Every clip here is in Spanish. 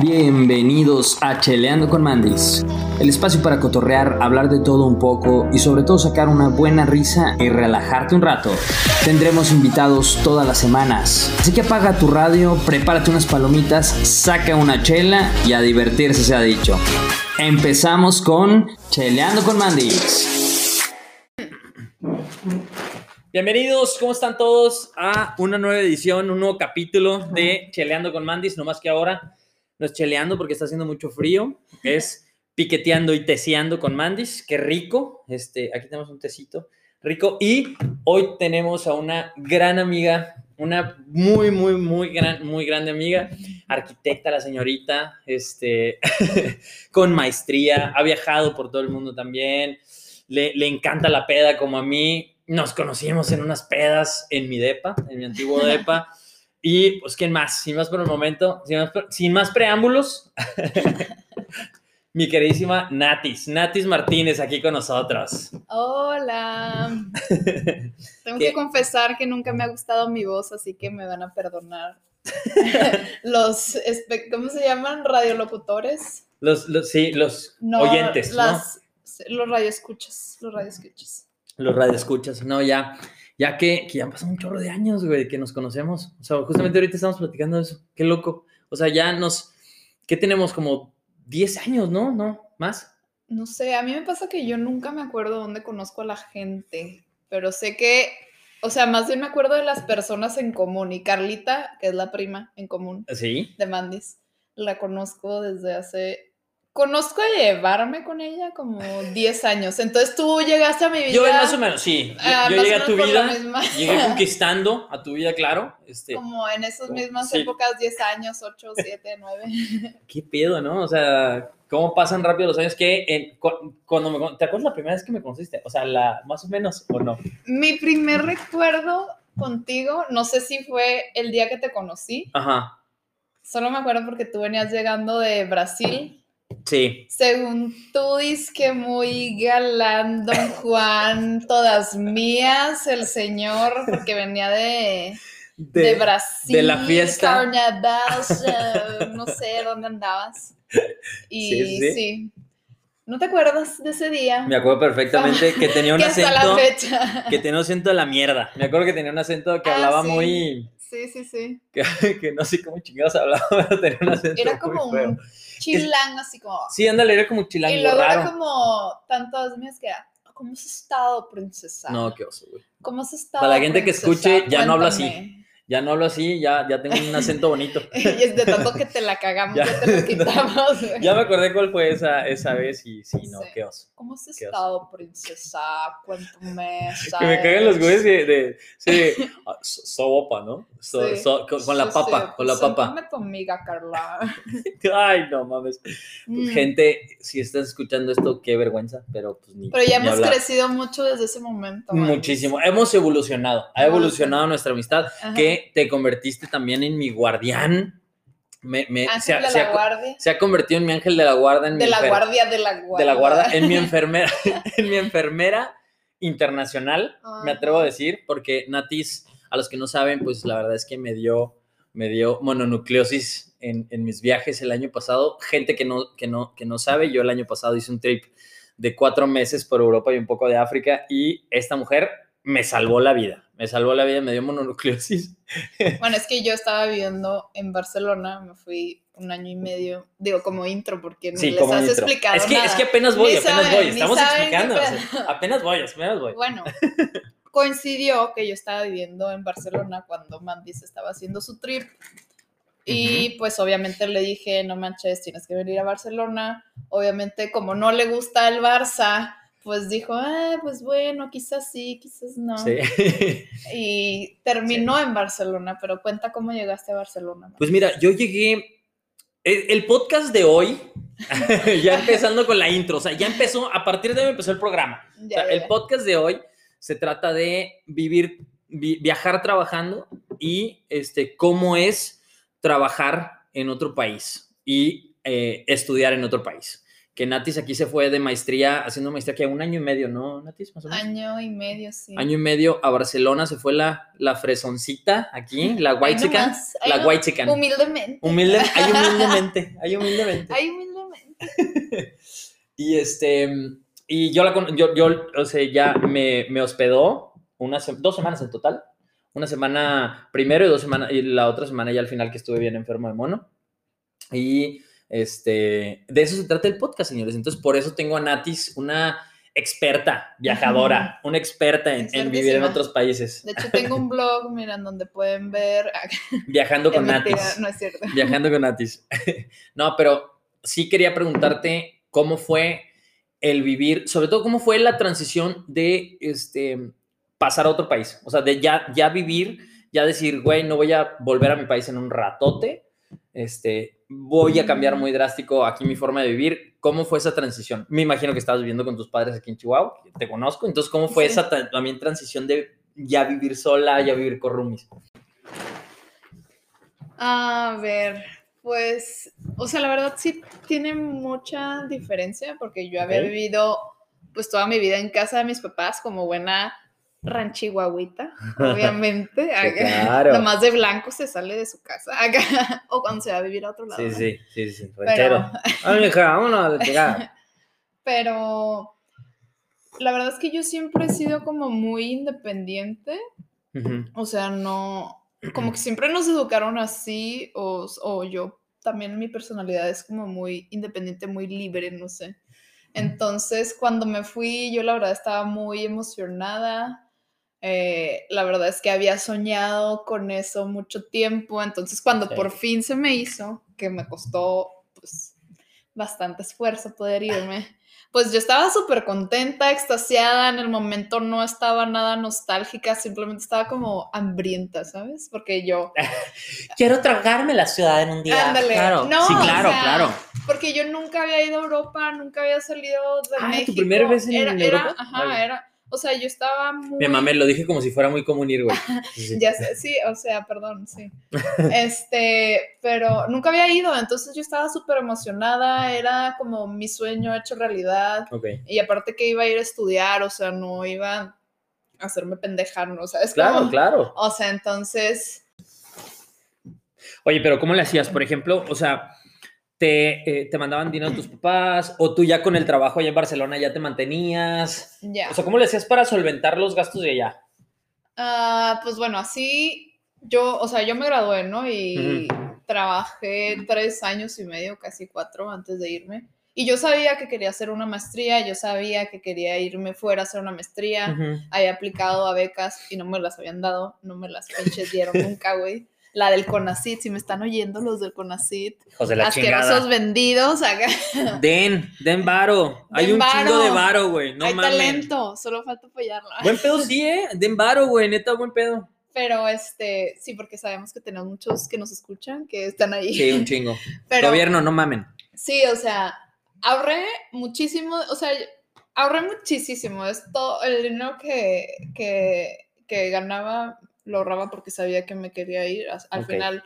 Bienvenidos a Cheleando con Mandis, el espacio para cotorrear, hablar de todo un poco y sobre todo sacar una buena risa y relajarte un rato. Tendremos invitados todas las semanas, así que apaga tu radio, prepárate unas palomitas, saca una chela y a divertirse se ha dicho. Empezamos con Cheleando con Mandis. Bienvenidos, ¿cómo están todos? A una nueva edición, un nuevo capítulo de Cheleando con Mandis, no más que ahora no es cheleando porque está haciendo mucho frío, es piqueteando y teseando con Mandis, qué rico. Este, aquí tenemos un tecito rico y hoy tenemos a una gran amiga, una muy, muy, muy, gran, muy grande amiga, arquitecta, la señorita, este, con maestría, ha viajado por todo el mundo también, le, le encanta la peda como a mí, nos conocimos en unas pedas en mi depa, en mi antiguo depa. Y pues, ¿quién más? Sin más por el momento, sin más, sin más preámbulos, mi queridísima Natis, Natis Martínez aquí con nosotros. Hola. Tengo que confesar que nunca me ha gustado mi voz, así que me van a perdonar. los, ¿cómo se llaman? Radiolocutores. Los, los sí, los oyentes, las, ¿no? Los radioescuchas, los radioescuchas. Los radioescuchas, no, ya ya que, que ya han pasado un chorro de años, güey, que nos conocemos. O sea, justamente ahorita estamos platicando de eso. Qué loco. O sea, ya nos, ¿qué tenemos? Como 10 años, ¿no? ¿No? ¿Más? No sé, a mí me pasa que yo nunca me acuerdo dónde conozco a la gente, pero sé que, o sea, más bien me acuerdo de las personas en común. Y Carlita, que es la prima en común ¿Sí? de Mandis, la conozco desde hace conozco a llevarme con ella como 10 años. Entonces tú llegaste a mi vida. Yo más o menos, sí. Yo, ah, llegué a tu vida. Llegué conquistando a tu vida, claro. Este, como en esas mismas épocas, 10 años, 8, 7, 9. Qué pedo, ¿no? O sea, ¿cómo pasan rápido los años? que cuando me, ¿Te acuerdas la primera vez que me conociste? O sea, la, más o menos, ¿o no? Mi primer recuerdo contigo, no sé si fue el día que te conocí. Ajá. Solo me acuerdo porque tú venías llegando de Brasil Sí. Según tú dices que muy galán, don Juan, todas mías, el señor, porque venía de, de, Brasil. De la fiesta. Carnaval, no sé dónde andabas. Y sí, ¿No te acuerdas de ese día? Me acuerdo perfectamente que tenía un acento. Que tenía un acento de la mierda. Me acuerdo que tenía un acento que ah, hablaba muy. Sí, sí, sí. Que, no sé cómo chingados hablaba, pero tenía un acento. Era como un chilang, así como. Sí, ándale, era como chilang. Y luego era como tantas mías que era. ¿Cómo has estado, princesa? No, qué oso, güey. ¿Cómo has estado? Para la gente que escuche, ya no habla así ya no hablo así, ya, ya tengo un acento bonito. y es de tanto que te la cagamos, ya, te lo quitamos. ya me acordé cuál fue esa, esa vez y sí, no, qué oso. ¿Cómo has estado, princesa? Cuéntame. Que me cagan los güeyes de, de, sí, ah, sopa, ¿no? So, so, con, la papa, con la papa. Tu amiga, Carla. Ay, no mames. Pues, mm. Gente, si estás escuchando esto, qué vergüenza, pero pues ni. Pero ya hemos crecido mucho desde ese momento. Muchísimo. Hemos evolucionado. Ha evolucionado nuestra amistad. Que te convertiste también en mi guardián. Me, se, ha, se ha convertido en mi ángel de la guardia. de la guardia, de la guardia. De la en mi enfermera, en mi enfermera internacional, me atrevo a decir, porque Natis, a los que no saben, pues la verdad es que me dio, me dio mononucleosis en, en mis viajes el año pasado. Gente que no, que, no, que no sabe, yo el año pasado hice un trip de cuatro meses por Europa y un poco de África y esta mujer me salvó la vida. Me salvó la vida, me dio mononucleosis. Bueno, es que yo estaba viviendo en Barcelona, me fui un año y medio, digo como intro, porque no les has explicado. Es que, nada. es que apenas voy, apenas voy, estamos explicando. apenas voy, apenas voy. Bueno, coincidió que yo estaba viviendo en Barcelona cuando Mandis estaba haciendo su trip. Y pues obviamente le dije, no manches, tienes que venir a Barcelona. Obviamente como no le gusta el Barça, pues dijo, ah, pues bueno, quizás sí, quizás no. Sí. Y terminó en Barcelona, pero cuenta cómo llegaste a Barcelona. Pues mira, yo llegué, el, podcast de hoy, ya empezando con la intro, o sea, ya empezó, a partir de hoy empezó el programa. o sea, el podcast de hoy se trata de vivir, viajar trabajando y este, cómo es trabajar en otro país y eh, estudiar en otro país que Natis aquí se fue de maestría, haciendo maestría que un año y medio, ¿no, Natis? Más o menos. Año y medio, sí. Año y medio a Barcelona se fue la, la fresoncita aquí, la white nomás, ahí La no- white chicken. Humildemente. Humilde, ay, humildemente, ay, humildemente. Ay, humildemente. Y este, y yo la yo, yo, o sea, ya me, me hospedó unas, dos semanas en total. Una semana primero y dos semanas, y la otra semana ya al final que estuve bien enfermo de mono. Y este, de eso se trata el podcast, señores. Entonces, por eso tengo a Natis, una experta viajadora, una experta en, en vivir en otros países, De hecho, tengo un blog, miren, donde pueden ver. viajando con mentira, Natis. No es cierto. Viajando con Natis. no, pero sí quería preguntarte cómo fue el vivir, sobre todo cómo fue la transición de este, pasar a otro país. O sea, de ya, ya vivir, ya decir, güey, no voy a volver a mi país en un ratote. Este, voy a cambiar muy drástico aquí mi forma de vivir. ¿Cómo fue esa transición? Me imagino que estabas viviendo con tus padres aquí en Chihuahua, te conozco. Entonces, ¿cómo fue Sí. esa ta- también transición de ya vivir sola, ya vivir con roomies? A ver, pues, o sea, la verdad sí tiene mucha diferencia porque yo había vivido pues toda mi vida en casa de mis papás como buena ranchihuahuita, obviamente. claro. Nomás de blanco se sale de su casa acá, o cuando se va a vivir a otro lado. Sí, ¿no? sí, sí, sí, Pero- ranchero. Ay, hija, vámonos a la chingada. Pero la verdad es que yo siempre he sido como muy independiente. O sea, no, como que siempre nos educaron así, o, o yo también mi personalidad es como muy independiente, muy libre, no sé. Entonces, cuando me fui, yo la verdad estaba muy emocionada. Eh, la verdad es que había soñado con eso mucho tiempo. Entonces, cuando Sí. por fin se me hizo, que me costó pues bastante esfuerzo poder irme, pues yo estaba súper contenta, extasiada, en el momento no estaba nada nostálgica, simplemente estaba como hambrienta, ¿sabes? Porque yo, Quiero tragarme la ciudad en un día. Ándale. Claro, No, sí, o claro, sea, claro. porque yo nunca había ido a Europa, nunca había salido de Ah, ¿tu México. primera vez en era, Europa? Era, ajá, Vale. era, o sea, yo estaba muy... Mi mamá lo dije como si fuera muy común ir, güey. Sí. Ya sé, sí, o sea, perdón, sí. Este, pero nunca había ido, entonces yo estaba súper emocionada, era como mi sueño hecho realidad. Ok. Y aparte que iba a ir a estudiar, o sea, no iba a hacerme pendejar, ¿no? O sea, es Claro, como- claro. O sea, entonces, Oye, pero ¿cómo le hacías? Por ejemplo, o sea, te, eh, te mandaban dinero tus papás o tú ya con el trabajo allá en Barcelona ya te mantenías. ya. O sea, ¿cómo le hacías para solventar los gastos de allá? Ah, pues bueno, así yo, o sea, yo me gradué, ¿no? Y trabajé tres años y medio, casi cuatro, antes de irme. Y yo sabía que quería hacer una maestría, yo sabía que quería irme fuera a hacer una maestría. Ujú. Había aplicado a becas y no me las habían dado, no me las pinches dieron nunca, güey. La del CONACIT, si me están oyendo los del CONACIT, Hijos de la asquerosos chingada. vendidos, acá. Den, den varo. Hay un chingo de varo, güey. No Hay talento, solo falta apoyarlo. Buen pedo sí, ¿eh? Den varo, güey. Neta, buen pedo. Pero este, sí, porque sabemos que tenemos muchos que nos escuchan, que están ahí. Sí, un chingo. Pero Gobierno, no mamen. sí, o sea, ahorré muchísimo, o sea, ahorré muchísimo. Esto, el dinero que, que, que ganaba lo ahorraba porque sabía que me quería ir. Al final,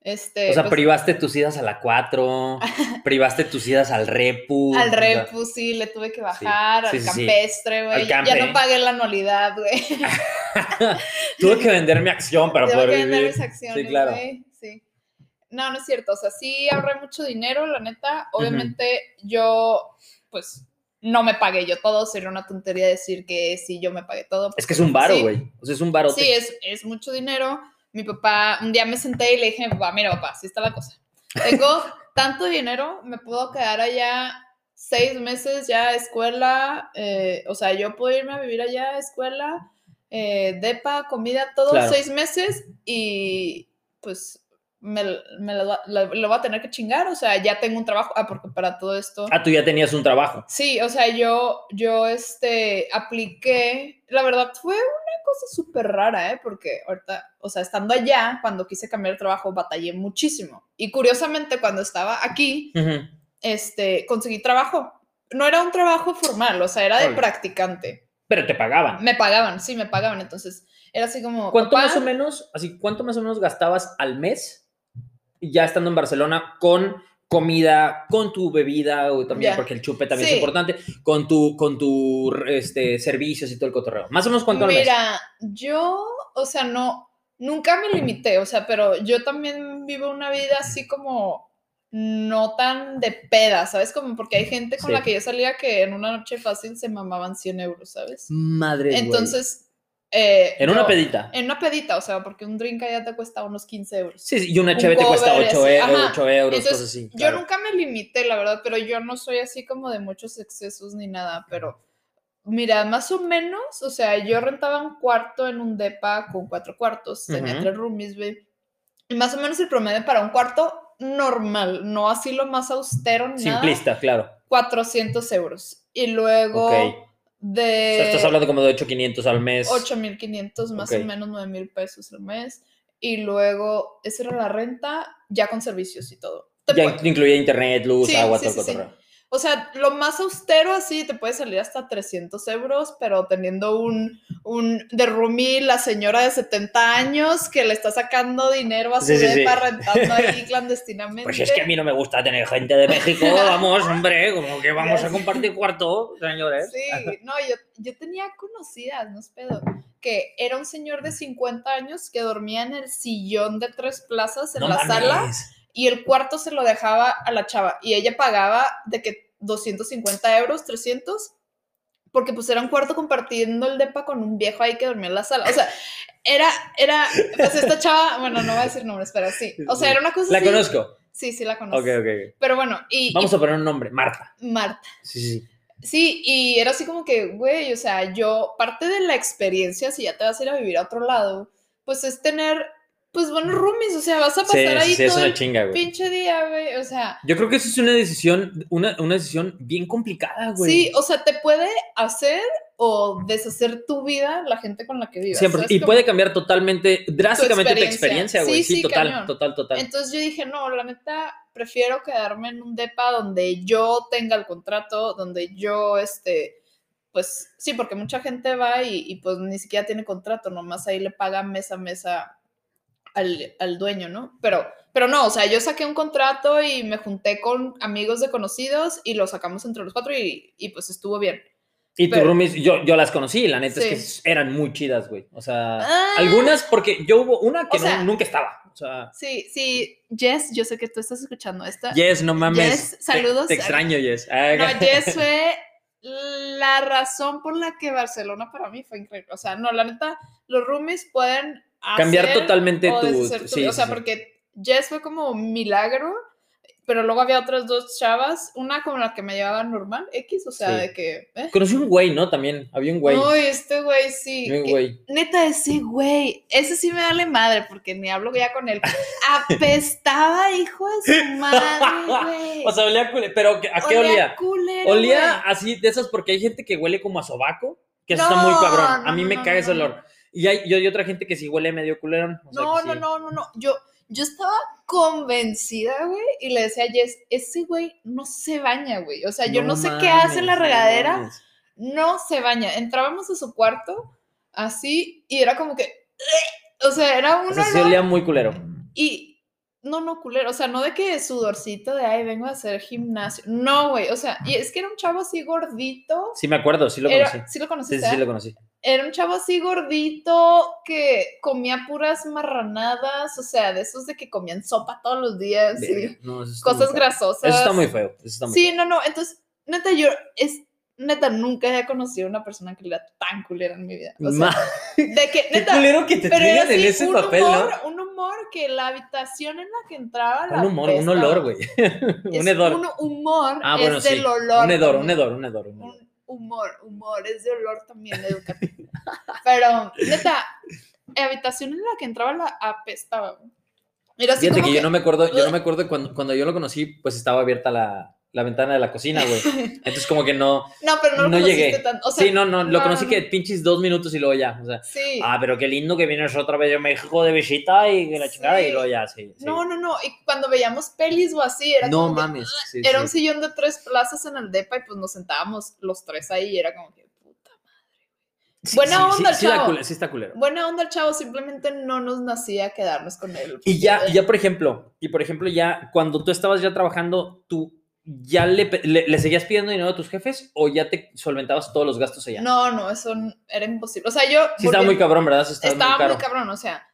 este. O sea, pues, privaste tus idas a la 4, privaste tus idas al Repu. al Repu, sí, le tuve que bajar, Sí, al sí, campestre, güey. Ya no pagué la anualidad, güey. Tuve que vender mi acción para poder que vender vivir. mis acciones, Sí, claro. sí. No, no es cierto. O sea, sí ahorré mucho dinero, la neta. Obviamente, yo, pues, no me pagué yo todo. Sería una tontería decir que sí, yo me pagué todo. Es que es un varo, Sí. güey. O sea, es un barote. Sí, es, es mucho dinero. Mi papá, un día me senté y le dije, papá, mira, papá, así está la cosa. Tengo tanto dinero, me puedo quedar allá seis meses ya a escuela, eh, o sea, yo puedo irme a vivir allá a escuela, eh, depa, comida, todo Claro. seis meses y pues me, me lo, va- lo- lo voy a tener que chingar, o sea, ya tengo un trabajo, ah, porque para todo esto... Ah, tú ya tenías un trabajo. Sí, o sea, yo, yo, este, apliqué, la verdad fue una cosa súper rara, ¿eh? Porque ahorita, o sea, estando allá, cuando quise cambiar de trabajo, batallé muchísimo. Y curiosamente, cuando estaba aquí, Ujú. este, conseguí trabajo. No era un trabajo formal, o sea, era de practicante. Pero te pagaban. Me pagaban, sí, me pagaban. Entonces, era así como, ¿Cuánto papá, más o menos, así, cuánto más o menos gastabas al mes ya estando en Barcelona con comida con tu bebida, o también porque el chupe también Sí. es importante, con tu, con tu este, servicios y todo el cotorreo. Más o menos cuánto al mes. Mira, yo, o sea, no, nunca me limité, o sea, pero yo también vivo una vida así como no tan de peda, ¿sabes? Como porque hay gente con Sí. la que yo salía que en una noche fácil se mamaban 100 euros, ¿sabes? Madre. Entonces, eh, En una pedita. En una pedita, o sea, porque un drink allá te cuesta unos 15 euros. Sí, sí, y una un cheve te cuesta cover, 8, así, ajá. euros, Entonces, cosas así. Yo claro. nunca me limité, la verdad, pero yo no soy así como de muchos excesos ni nada, pero mira, más o menos, o sea, yo rentaba un cuarto en un depa con cuatro cuartos, tenía Ujú. tres roomies, ve, y más o menos el promedio para un cuarto normal, no así lo más austero ni nada, Simplista, claro. 400 euros. Y luego Ok. De... O sea, estás hablando como de 8,500 al mes. 8.500 más o menos 9.000 pesos al mes. Y luego, esa era la renta ya con servicios y todo. Te Ya incluía internet, luz, Sí, agua, sí, todo sí. O sea, lo más austero así te puede salir hasta 300 euros, pero teniendo un, un de roomie, la señora de 70 años que le está sacando dinero a su Sí, sí, sí. rentando ahí clandestinamente. Pues es que a mí no me gusta tener gente de México, vamos, hombre, como que vamos a compartir cuarto, señores. Sí, no, yo, yo tenía conocidas, no es pedo, que era un señor de 50 años que dormía en el sillón de tres plazas en No la mames. sala y el cuarto se lo dejaba a la chava y ella pagaba de que 250 euros, 300, porque pues era un cuarto compartiendo el depa con un viejo ahí que dormía en la sala. O sea, era, era, pues esta chava, bueno, no voy a decir nombres, pero sí. O sea, era una cosa La así. conozco. Sí, sí la conozco. Ok, ok. Pero bueno, y, Vamos y a poner un nombre, Marta. Marta. Sí, sí. Sí, y era así como que, güey, o sea, yo, parte de la experiencia, si ya te vas a ir a vivir a otro lado, pues es tener, pues, buenos roomies, o sea, vas a Sí, pasar ahí sí, es todo una el chinga, güey. pinche día, güey, o sea, Yo creo que eso es una decisión, una, una decisión bien complicada, güey. sí, o sea, te puede hacer o deshacer tu vida la gente con la que vivas. Siempre. Y puede cambiar totalmente, drásticamente tu experiencia. güey. Sí, Sí, sí, total, cañón. total, total. Entonces yo dije, no, la neta, prefiero quedarme en un depa donde yo tenga el contrato, donde yo, este, pues sí, porque mucha gente va y, y, pues ni siquiera tiene contrato, nomás ahí le pagan mes a mes a- al, al dueño, ¿no? Pero, pero no, o sea, yo saqué un contrato y me junté con amigos de conocidos y lo sacamos entre los cuatro y, y, pues estuvo bien. Y tus roomies, yo, yo las conocí, la neta Sí. es que eran muy chidas, güey. O sea, Ah. algunas, porque yo hubo una que no- sea- nunca estaba. O sea, Sí, sí, Jess, yo sé que tú estás escuchando esta. Yes, no mames. Jess, Te- saludos. Te, extraño, Yes. Ah, No, Jess fue la razón por la que Barcelona para mí fue increíble. O sea, no, la neta, los roomies pueden Cambiar totalmente o tu- tu- sí. O sea, sí. porque Jess fue como milagro, pero luego había otras dos chavas, una con la que me llevaba normal, X, o sea, Sí. de que... ¿eh? Conocí un güey, ¿no? También, había un güey. Uy, este güey sí. Que- güey. Neta, ese güey, ese sí me vale madre, porque ni hablo ya con él. Apestaba, hijo de su madre, güey. O sea, olía cule- pero ¿a qué olía? culero, Olía así de esas porque hay gente que huele como a sobaco, que eso No, está muy cabrón. A mí me no, cae ese olor. Y hay, yo, hay otra gente que sí huele medio culerón. o sea, No, no, sí. no, no, no. Yo, yo estaba convencida, güey, y le decía a Jess, ese güey no se baña, güey. O sea, yo no, sé qué hace en la mames, no regadera, mames. no se baña. Entrábamos a su cuarto, así, y era como que, o sea, era un O sea, sí olor olía muy culero. y no, no, culero, o sea, no de que sudorcito de, ay, vengo a hacer gimnasio. No, güey, o sea, y es que era un chavo así gordito. Sí, me acuerdo, sí lo Era- conocí. ¿Sí lo Sí, conociste? sí, sí eh? lo conocí. Era un chavo así gordito que comía puras marranadas, o sea, de esos de que comían sopa todos los días y no, cosas grasosas. Eso está muy feo. Eso está muy Sí, no, no, entonces, neta, yo, es, neta, nunca he conocido una persona que le da tan culera en mi vida. O sea, de que, Qué neta, culero que te traigan en ese un papel, humor, ¿no? un humor que la habitación en la que entraba la Un humor, un olor, güey. Un hedor. Un humor ah, bueno, es sí. del olor. Un hedor, un hedor, un hedor. un hedor. Humor, humor, es de olor también educativo. Pero, neta, habitación en la que entraba la apestaba. Era así Fíjate como que, yo no me acuerdo, yo no me acuerdo cuando, cuando yo lo conocí, pues estaba abierta la, la ventana de la cocina, güey. Entonces como que no, No, pero no lo no llegué. tanto. O sea, sí, no, no, lo no, conocí no, que pinches dos minutos y luego ya, o sea, Sí. ah, pero qué lindo que vienes otra vez de México de visita y la chingada Sí. y luego ya, sí. sí. No, no, no. Y cuando veíamos pelis o así, era No como que- mames. sí, era un sillón de tres plazas en el depa y pues nos sentábamos los tres ahí y era como que puta madre. Buena onda el chavo. sí está culero. Buena onda el chavo, simplemente no nos nacía quedarnos con él. Y ya, ya, por ejemplo, y por ejemplo, ya cuando tú estabas ya trabajando, tú ya le, le, le seguías pidiendo dinero a tus jefes o ya te solventabas todos los gastos allá. No, no, eso era imposible. O sea, yo... Sí, estaba muy cabrón, ¿verdad? Estaba, estaba muy muy cabrón, o sea,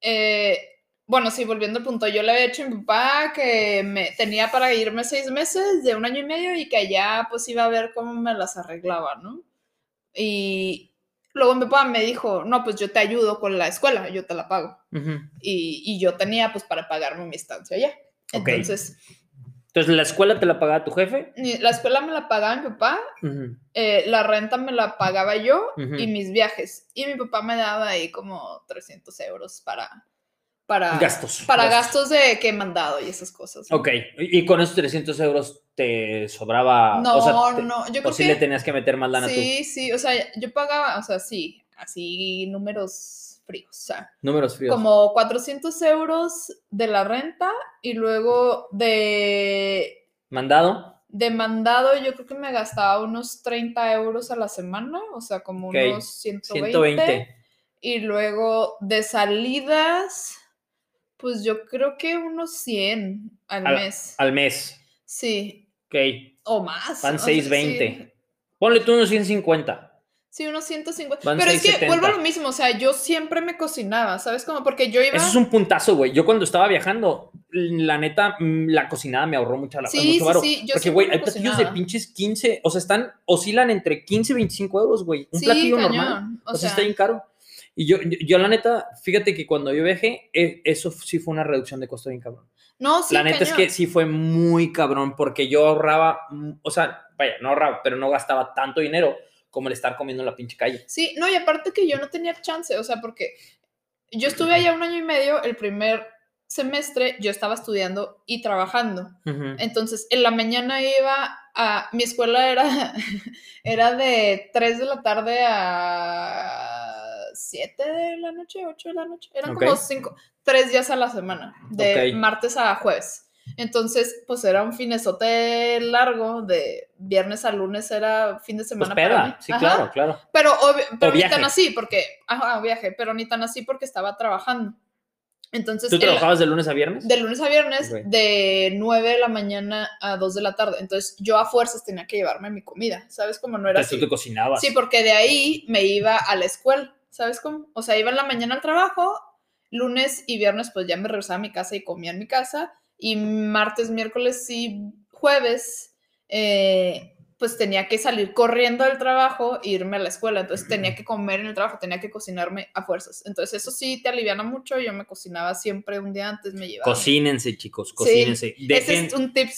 eh, bueno, sí, volviendo al punto, yo le había dicho a mi papá que me tenía para irme seis meses de un año y medio y que allá pues iba a ver cómo me las arreglaba, ¿no? Y luego mi papá me dijo, no, pues yo te ayudo con la escuela, yo te la pago. Ujú. Y, y yo tenía pues para pagarme mi estancia allá. Ok. Entonces, Entonces, ¿la escuela te la pagaba tu jefe? la escuela me la pagaba mi papá, eh, la renta me la pagaba yo y mis viajes. Y mi papá me daba ahí como 300 euros para... Para, Gastos. para gastos de que he mandado y esas cosas. ¿no? Ok, y con esos 300 euros te sobraba. No, o sea, te- no, yo o creo sí que le tenías que meter más lana sí, sí, o sea, yo pagaba, o sea, sí, así números fríos, o sea. Números fríos. como 400 euros de la renta y luego de, ¿Mandado? de mandado yo creo que me gastaba unos 30 euros a la semana, o sea, como unos 120. 120. Y luego de salidas, pues yo creo que unos 100 al Al- mes. Al mes. Sí, Ok. o más. Van o sea, 620. Sí, Ponle tú unos 150. Sí, unos 150. Van Pero es que 670. vuelvo a lo mismo, o sea, yo siempre me cocinaba, ¿sabes? Como porque yo iba... Eso es un puntazo, güey. Yo cuando estaba viajando, la neta, mm, la cocinada me ahorró mucha la Sí, mucho sí, varo. sí, yo Porque, güey, hay platillos de pinches 15, o sea, están, oscilan entre 15 y 25 euros, güey. Un sí, platillo cañón, normal. O, O sea, sea, está bien caro. Y yo, yo, yo, la neta, fíjate que cuando yo viajé, eh, eso sí fue una reducción de costo bien cabrón. no, sí, la neta es cañón. que sí fue muy cabrón porque yo ahorraba, mm, o sea, vaya, no ahorraba, pero no gastaba tanto dinero como el estar comiendo en la pinche calle. Sí, no, y aparte que yo no tenía chance, o sea, porque yo estuve allá un año y medio, el primer semestre yo estaba estudiando y trabajando. Entonces, en la mañana iba a. Mi escuela era, era de 3 de la tarde a 7 de la noche, 8 de la noche. Eran como Ok. 5, 3 días a la semana, de martes a jueves. Entonces, pues era un finesote largo, de viernes a lunes era fin de Pues semana. para mí. sí, Ajá. claro, claro. Pero, pero ni tan así, porque. Ajá, viaje, pero ni tan así porque estaba trabajando. Entonces, ¿Tú trabajabas de lunes a viernes? de lunes a viernes, de 9 de la mañana a 2 de la tarde. Entonces yo a fuerzas tenía que llevarme mi comida, ¿sabes? Como no era Entonces tú así. te cocinabas. Sí, porque de ahí me iba a la escuela, ¿sabes cómo? O sea, iba en la mañana al trabajo, lunes y viernes pues ya me regresaba a mi casa y comía en mi casa, y martes, miércoles y jueves eh, pues tenía que salir corriendo del trabajo e irme a la escuela. Entonces tenía que comer en el trabajo, tenía que cocinarme a fuerzas. Entonces eso sí te aliviana mucho. Yo me cocinaba siempre un día antes, me llevaba. Cocínense, chicos, cocínense. Ese Dejen- es un tip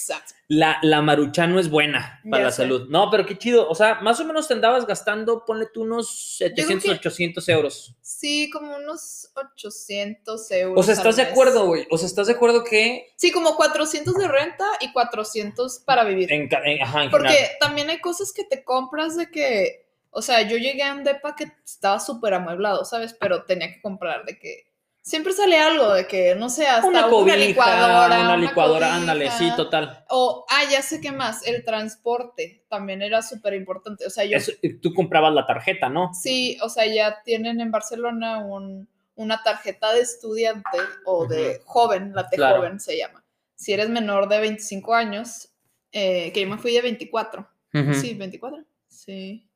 la, la maruchan no es buena para Ya la sé. salud. No, pero qué chido. O sea, más o menos te andabas gastando, ponle tú unos creo 700, que- 800 euros. Sí, como unos 800 euros. O sea, ¿estás de acuerdo, güey? O sea, ¿estás de acuerdo que Sí, como 400 de renta y 400 para vivir. en, en- ajá, en Porque también hay cosas que te compras de que, o sea, yo llegué a un depa que estaba súper amueblado, ¿sabes? Pero tenía que comprar de que siempre sale algo de que, no sé, hasta una una, cobija, licuadora. una licuadora, ándale, cobija. sí, total. O, ah, ya sé qué más, el transporte también era súper importante. O sea, yo Eso, tú comprabas la tarjeta, ¿no? Sí, o sea, ya tienen en Barcelona un- una tarjeta de estudiante o de joven, la T Claro. joven se llama. Si eres menor de 25 años, eh, que yo me fui de 24. Sí, 24. Sí.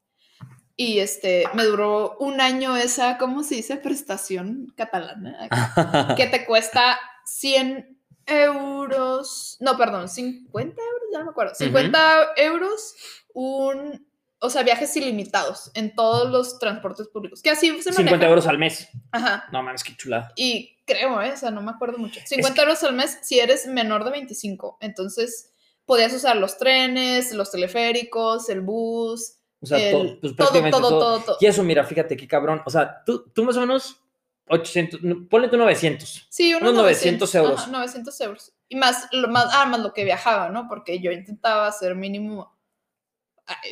Y este, me duró un año esa, ¿cómo se dice? Prestación catalana. que te cuesta 100 euros. No, perdón, 50 euros, ya no me acuerdo. 50 euros, un. O sea, viajes ilimitados en todos los transportes públicos. Que así se 50 maneja. euros al mes. Ajo. No mames, qué chulada. Y creo, ¿eh? o sea, no me acuerdo mucho. 50 euros al mes si eres menor de 25. Entonces, podías usar los trenes, los teleféricos, el bus, O sea, el- pues, todo, todo, todo. todo, todo. Y eso, mira, fíjate qué cabrón. O sea, tú, tú más o menos 800, no, ponle tú 900. Sí, unos, Unos 900 euros. Ajá, 900 euros. Y más lo, más, ah, más lo que viajaba, ¿no? Porque yo intentaba hacer mínimo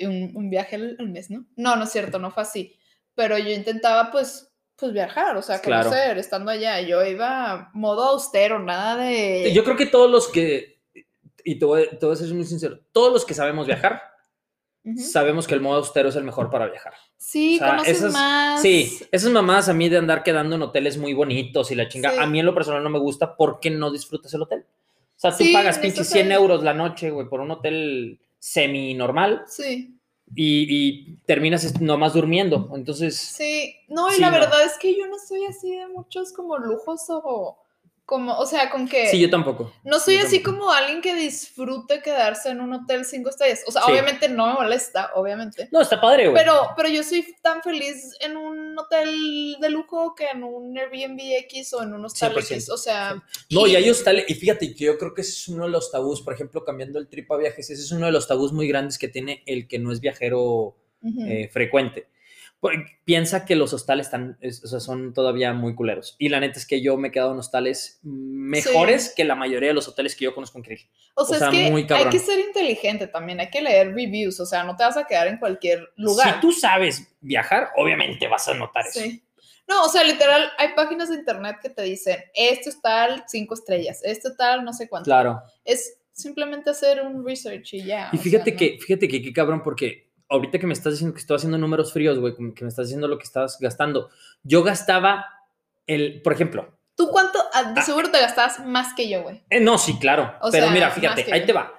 un, un viaje al, al mes, ¿no? No, no es cierto, no fue así. Pero yo intentaba, pues, pues viajar, o sea, Claro. conocer, estando allá. Yo iba modo austero, nada de... Yo creo que todos los que, y te voy, te voy a ser muy sincero, todos los que sabemos viajar, Ujú. sabemos que el modo austero es el mejor para viajar. Sí, O sea, conoces esas- más. Sí, esas mamadas a mí de andar quedando en hoteles muy bonitos y la chinga, Sí. a mí en lo personal no me gusta porque no disfrutas el hotel. O sea, tú Sí, pagas sí. 100 euros la noche, güey, por un hotel semi normal Sí, y, y terminas nomás durmiendo. Entonces, sí. No, y Sí, la no. verdad es que yo no soy así de muchos como lujos o como, o sea, con que sí, yo tampoco. no soy yo así tampoco. como alguien que disfrute quedarse en un hotel cinco estrellas. O sea, Sí. obviamente no me molesta, obviamente. No, está padre, güey. Pero, pero yo soy tan feliz en un hotel de lujo que en un Airbnb X o en un hostal 100%. X. O sea, No, y hay hostales, y fíjate que yo creo que ese es uno de los tabús, por ejemplo, cambiando el trip a viajes, ese es uno de los tabús muy grandes que tiene el que no es viajero eh, frecuente. Piensa que los hostales están, es- o sea, son todavía muy culeros. Y la neta es que yo me he quedado en hostales mejores que la mayoría de los hoteles que yo conozco en Krill. O sea, o sea, es que hay que ser inteligente también, hay que leer reviews, o sea, no te vas a quedar en cualquier lugar. Si tú sabes viajar, obviamente vas a notar eso. Sí. No, o sea, literal, hay páginas de internet que te dicen, esto es tal, cinco estrellas, esto tal, no sé cuánto. Claro. Es simplemente hacer un research y ya. Y o sea, fíjate ¿no? que, fíjate que qué cabrón, porque ahorita que me estás diciendo que estoy haciendo números fríos, güey, como que me estás diciendo lo que estás gastando. Yo gastaba el, por ejemplo, ¿Tú cuánto? ah, De Ah. seguro te gastabas más que yo, güey. Eh, no, sí, claro. O pero sea, mira, fíjate, ahí yo. te va.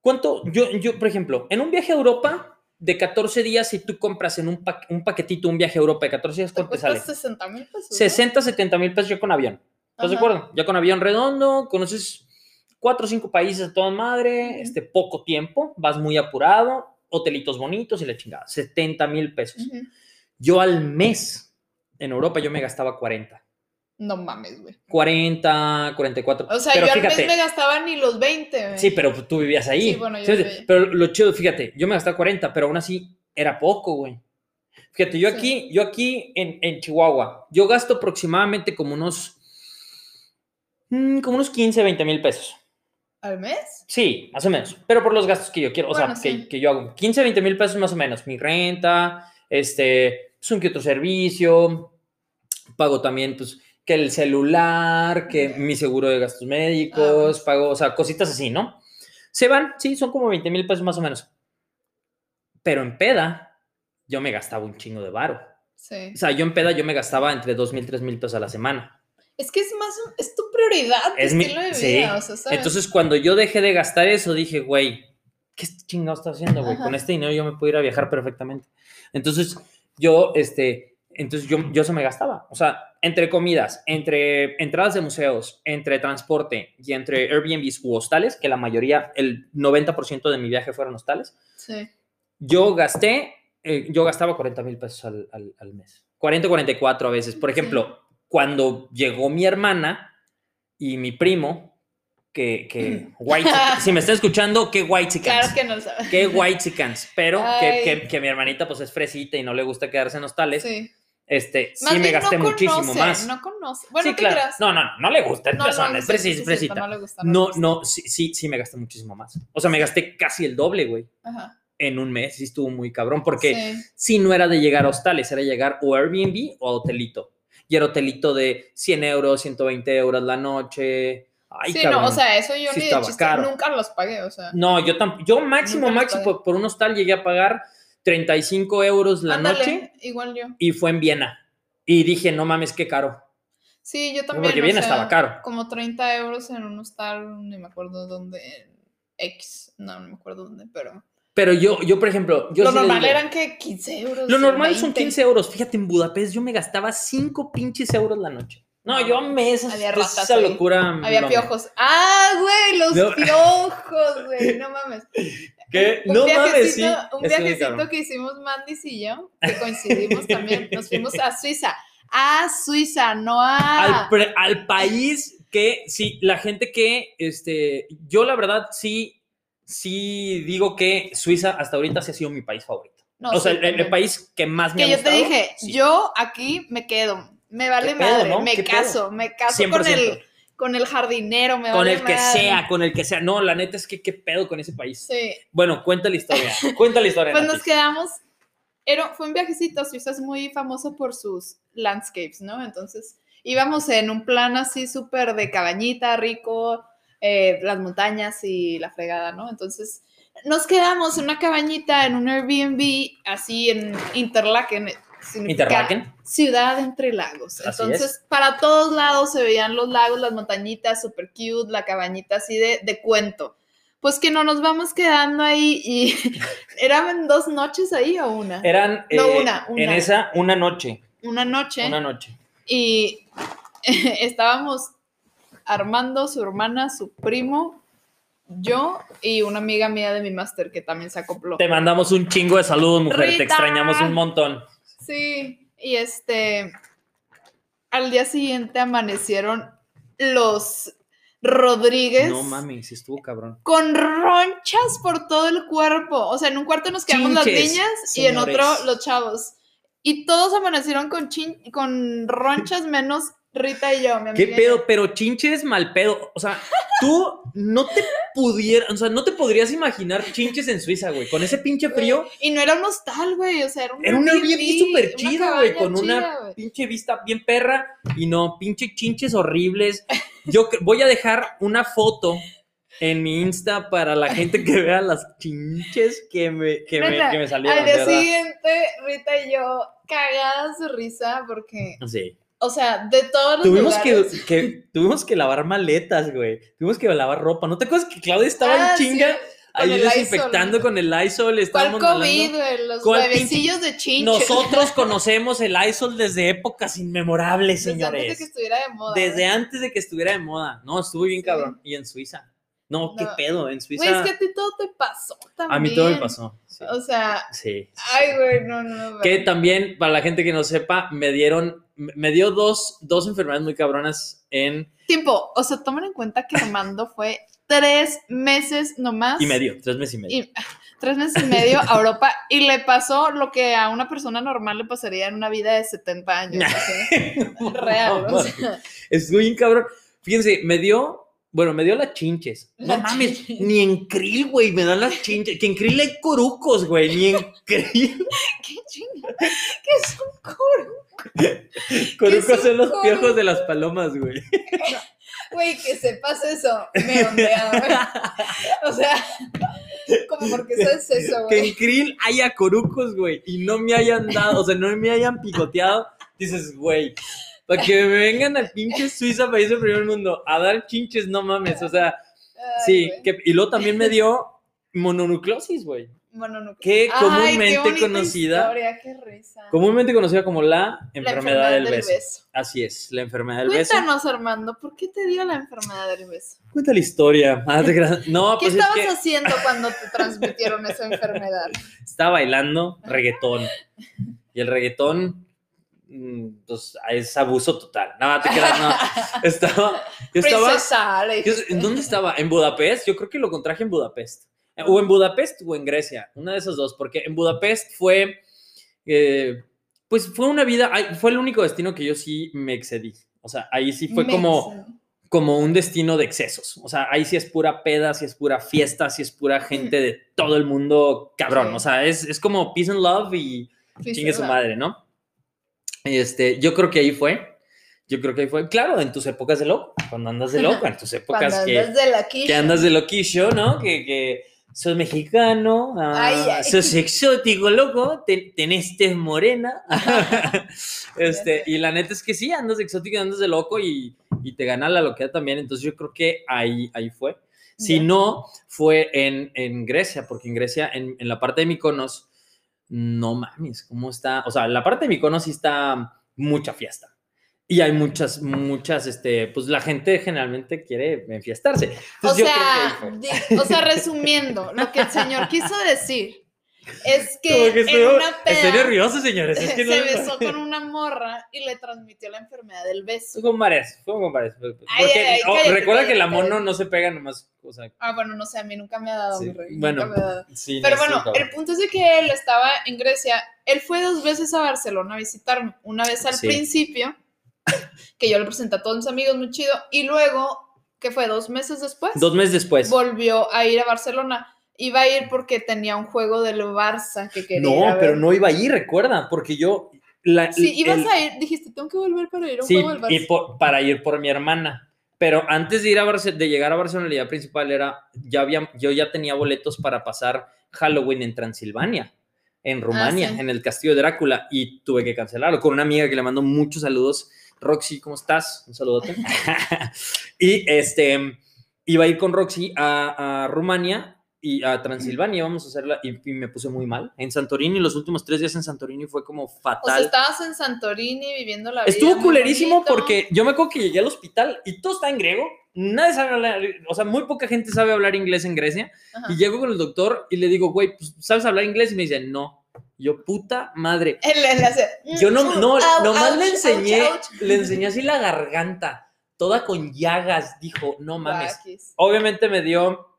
¿Cuánto? Yo, yo, por ejemplo, en un viaje a Europa de 14 días, si tú compras en un, pa- un paquetito un viaje a Europa de 14 días, Te ¿cuánto te cuesta sale? 60 mil pesos. ¿no? 60, 70 mil pesos yo con avión. ¿Estás de acuerdo? Ya con avión redondo, conoces cuatro o cinco países a toda madre, este, poco tiempo, vas muy apurado, hotelitos bonitos y la chingada. 70 mil pesos. Ujú. Yo al mes en Europa yo me gastaba 40. No mames, güey. 40, 44. O sea, Pero yo fíjate, al mes me gastaba ni los 20, güey. Sí, pero tú vivías ahí. Sí, bueno, yo ¿Sí? Pero lo chido, fíjate, yo me gastaba 40, pero aún así era poco, güey. Fíjate, yo Sí. aquí, yo aquí en, en Chihuahua, yo gasto aproximadamente como unos, mm, como unos 15, 20 mil pesos. ¿Al mes? Sí, más o menos. Pero por los gastos que yo quiero, o sea, que, sí. que yo hago. 15, 20 mil pesos más o menos. Mi renta, este, pues un que otro servicio. Pago también, pues, que el celular, que mi seguro de gastos médicos, Ah. pago, o sea, cositas así, ¿no? Se van, sí, son como 20 mil pesos más o menos. Pero en peda, yo me gastaba un chingo de varo. Sí. O sea, yo en peda yo me gastaba entre 2 mil, 3 mil pesos a la semana. Es que es más, es tu prioridad, tu Es mi- estilo de sí. vida, o sea, ¿sabes? Entonces, cuando yo dejé de gastar eso, dije, güey, ¿qué chingado está haciendo, güey? Ajá. Con este dinero yo me puedo ir a viajar perfectamente. Entonces, yo, este, entonces yo, yo se me gastaba. O sea, entre comidas, entre entradas de museos, entre transporte y entre Airbnbs u hostales, que la mayoría, el 90% de mi viaje fueron hostales, Sí. yo gasté, eh, yo gastaba 40 mil pesos al, al- al mes. 40, 44 a veces. Por ejemplo, cuando llegó mi hermana y mi primo, que, que white, si me está escuchando, qué white Claro que no lo sabes. Qué white pero que, que, que mi hermanita pues es fresita y no le gusta quedarse en hostales. Sí. Este, sí Más me bien gasté no muchísimo conoce, más. No conoce. Bueno, sí, ¿qué claro. creas? No, no, no le gusta, es No, es sí, fresi- sí, sí, fresita. no le gusta. No, no, sí, sí, sí me gasté muchísimo más. O sea, me gasté casi el doble, güey, Ajá. en un mes. Sí estuvo muy cabrón, porque Sí. si no era de llegar a hostales, era llegar o Airbnb o a hotelito. Y era hotelito de 100 euros, 120 euros la noche. Ay, sí, cabrón. no, o sea, eso yo Sí ni de chiste caro. nunca los pagué, o sea. No, yo, tam- yo máximo, máximo, por, por un hostal llegué a pagar 35 euros la Ándale, noche Igual yo. y fue en Viena. Y dije, no mames, qué caro. Sí, yo también. Porque o Viena sea, estaba caro. Como 30 euros en un hostal, ni me acuerdo dónde. en X, no, no me acuerdo dónde, pero. Pero yo, yo por ejemplo, yo lo sí normal digo, eran que 15 euros. Lo normal son 20. 15 euros. Fíjate, en Budapest yo me gastaba 5 pinches euros la noche. No, yo amé esa, había ratas locura. Había piojos. ¡Ah, güey! Los No. piojos, güey. No mames. ¿Qué? Un No mames, sí. un viajecito que hicimos Mandis y yo, que coincidimos también. Nos fuimos a Suiza. A Suiza, no a. al, pre- al país que, sí, la gente que, este, yo la verdad sí, sí digo que Suiza hasta ahorita sí ha sido mi país favorito. No, o sea, sí, el- el, también. país que más me Que ha yo te gustado. dije, sí. yo aquí me quedo. Me vale ¿Qué pedo, madre. no? Me ¿Qué pedo? caso, me caso con 100%. el, con el jardinero. Me con vale el que madre. sea, con el que sea. No, la neta es que qué pedo con ese país. Sí. Bueno, cuenta la historia. Cuenta la historia. Pues Nati. nos quedamos. Era, fue un viajecito. Suiza es muy famoso por sus landscapes, ¿no? Entonces íbamos en un plan así súper de cabañita, rico, eh, las montañas y la fregada, ¿no? Entonces nos quedamos en una cabañita en un Airbnb, así en Interlaken. Interlaken. Ciudad entre lagos. Así Entonces, para todos lados se veían los lagos, las montañitas, super cute, la cabañita así de, de cuento. Pues que no nos vamos quedando ahí y eran dos noches ahí o una. Eran No, eh, una, una. en esa una noche. Una noche. Una noche. Y estábamos Armando, su hermana, su primo, yo y una amiga mía de mi máster que también se acopló. Te mandamos un chingo de saludos, mujer. Te extrañamos un montón. Sí, y este, al día siguiente amanecieron los Rodríguez No mames, sí estuvo cabrón. con ronchas por todo el cuerpo. O sea, en un cuarto nos quedamos las niñas y en otro los chavos. Y todos amanecieron con, chin- con ronchas menos Rita y yo, mi ¿Qué amiga y pedo? Pero chinches mal pedo. O sea, tú no te pudieras, o sea, no te podrías imaginar chinches en Suiza, güey. Con ese pinche frío. Y no era un hostal, güey. O sea, era un Era un Airbnb súper chido, güey. Con una pinche vista bien perra. Y no, pinche chinches horribles. Yo voy a dejar una foto en mi Insta para la gente que vea las chinches que me, que me, Neta, que me salieron. Al día verdad. siguiente, Rita y yo cagadas de risa porque, Sí. O sea, de todos los Tuvimos lugares. que, que- tuvimos que lavar maletas, güey. Tuvimos que lavar ropa. ¿No te acuerdas que Claudia estaba Ah, en chinga sí, ahí desinfectando Lysol. con el Lysol? ¿Cuál COVID, güey? Los ¿Cuál bebecillos de chinche. Nosotros conocemos el Lysol desde épocas inmemorables, Desde antes de señores. que estuviera de moda. Desde güey. antes de que estuviera de moda. No, estuvo bien Sí. cabrón. Y en Suiza. No, qué No. pedo, en Suiza. Güey, es que a ti todo te pasó también. A mí todo me pasó. Sí. O sea, sí. ay, güey, no, no, no. Que también, para la gente que no sepa, me dieron, me dio dos, dos enfermedades muy cabronas en Tiempo, o sea, tomen en cuenta que Armando fue tres meses nomás. y medio, tres meses y medio. y- tres meses y medio a Europa y le pasó lo que a una persona normal le pasaría en una vida de 70 años. Real. o sea, Estuvo bien cabrón. Fíjense, me dio, bueno, me dio las chinches. No mames, ni en Krill, güey, me dan las chinches. Que en Krill hay corucos, güey, ni en Krill. qué chingada. ¿Qué es un coro? Corucos son los coruco? piojos de las palomas, güey. Güey, que sepas eso. Me ondea, güey. O sea, como porque sabes eso, Que güey. en Krill haya corucos, güey, y no me hayan dado, o sea, no me hayan picoteado. Dices, güey, para que me vengan al pinche Suiza, país del primer mundo, a dar chinches, no mames, o sea, Ay, sí. güey. Que, y luego también me dio mononucleosis, güey. No. que Ay, qué comúnmente conocida- historia, qué risa. Comúnmente conocida como la La enfermedad, del, beso. Así es, la enfermedad del beso. Cuéntanos, Armando, ¿por qué te dio la enfermedad del beso? Cuenta la historia. Te creas. No, ¿Qué pues es estabas que haciendo cuando te transmitieron esa enfermedad? estaba bailando reggaetón. Y el reggaetón, pues, es abuso total. No, te creas, no. Estaba, yo estaba, yo- dijiste. ¿en dónde estaba? ¿En Budapest? Yo creo que lo contraje en Budapest. Eh, O en Budapest o en Grecia, una de esas dos, porque en Budapest fue, eh, pues fue una vida, fue el único destino que yo sí me excedí. O sea, ahí sí fue como, como un destino de excesos. O sea, ahí sí es pura peda, sí es pura fiesta, sí es pura gente de todo el mundo cabrón. O sea, es, es como peace and love y chingue su madre, ¿no? Este, yo creo que ahí fue. Yo creo que ahí fue. Claro, en tus épocas de loco, cuando andas de loco, en tus Cuando épocas que, andas de que andas de loquillo, ¿no? Que, que sos mexicano, ah, Ay, sos exótico, loco, ten- tenés tez morena. este, y la neta es que sí, andas de exótico, y andas de loco y, y te gana la loquera también. Entonces yo creo que ahí, ahí fue. Si no, fue en, en Grecia, porque en Grecia, en, en la parte de Mykonos, no mames, ¿cómo está? O sea, la parte de Mykonos sí está mucha fiesta. Y hay muchas, muchas, este, pues la gente generalmente quiere enfiestarse. O Entonces, que sea, o sea, resumiendo, lo que el señor quiso decir es que, Como que en estoy, una estoy peda nervioso, señores. Es que no- se besó con una morra y le transmitió la enfermedad del beso. Fue con bares, fue con bares. Porque, Ay, ay, ay, oh, cállate, recuerda que la cállate. mono no se pega nomás. O sea, Ah, bueno, no sé, a mí nunca me ha dado Sí, mi rey. bueno, nunca me ha dado. sí. Pero no, sí, bueno, cabrón. el punto es de que él estaba en Grecia. Él fue dos veces a Barcelona a visitarme. Una vez al Sí. principio, que yo le presenté a todos mis amigos, muy chido. Y luego, que fue dos meses después, Dos meses después. volvió a ir a Barcelona. Iba a ir porque tenía un juego del Barça que quería ir a No, ver. pero no iba ahí, recuerda, porque yo. La, Sí, ibas el- a ir, dijiste, tengo que volver para ir a un Sí, juego del y Barça. por- para ir por mi hermana. Pero antes de ir a Barce- de llegar a Barcelona, la idea principal era, ya había, yo ya tenía boletos para pasar Halloween en Transilvania, en Rumania, sí. en el Castillo de Drácula, y tuve que cancelarlo con una amiga que le mando muchos saludos. Roxy, ¿cómo estás? Un saludote. y este, iba a ir con Roxy a, a Rumania y a Transilvania, vamos a hacerla, y, y me puse muy mal. En Santorini, los últimos tres días en Santorini fue como O sea, fatal. estabas en Santorini viviendo la vida. Estuvo culerísimo bonito. porque yo me acuerdo que llegué al hospital y todo está en griego. Nadie sabe hablar, o sea, muy poca gente sabe hablar inglés en Grecia. Ajá. Y llego con el doctor y le digo, güey, pues, ¿sabes hablar inglés? Y me dice, no. Yo, puta madre. Él le hace, Yo no, no, "Au, nomás le enseñé, ouch, ouch". le enseñé así la garganta, toda con llagas. Dijo, no mames. Obviamente me dio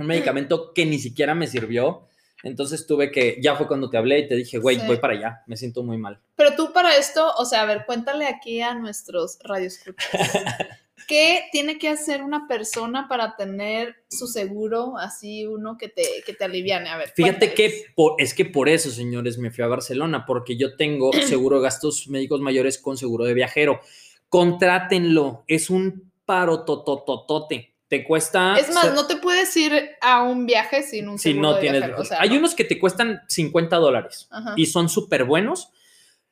un medicamento que ni siquiera me sirvió. Entonces tuve que, ya fue cuando te hablé y te dije, güey, Sí. voy para allá, me siento muy mal. Pero tú para esto, o sea, a ver, cuéntale aquí a nuestros radioescuchas. ¿Qué tiene que hacer una persona para tener su seguro, así uno que te, que te aliviane? A ver. Fíjate cuéntales. que por- es que por eso, señores, me fui a Barcelona, porque yo tengo seguro de gastos médicos mayores con seguro de viajero. Contrátenlo, es un paro totototote. Te cuesta. Es más, se- no te puedes ir a un viaje sin un si seguro no de tienes. viajero, o sea, hay no. unos que te cuestan 50 dólares Ajá. y son súper buenos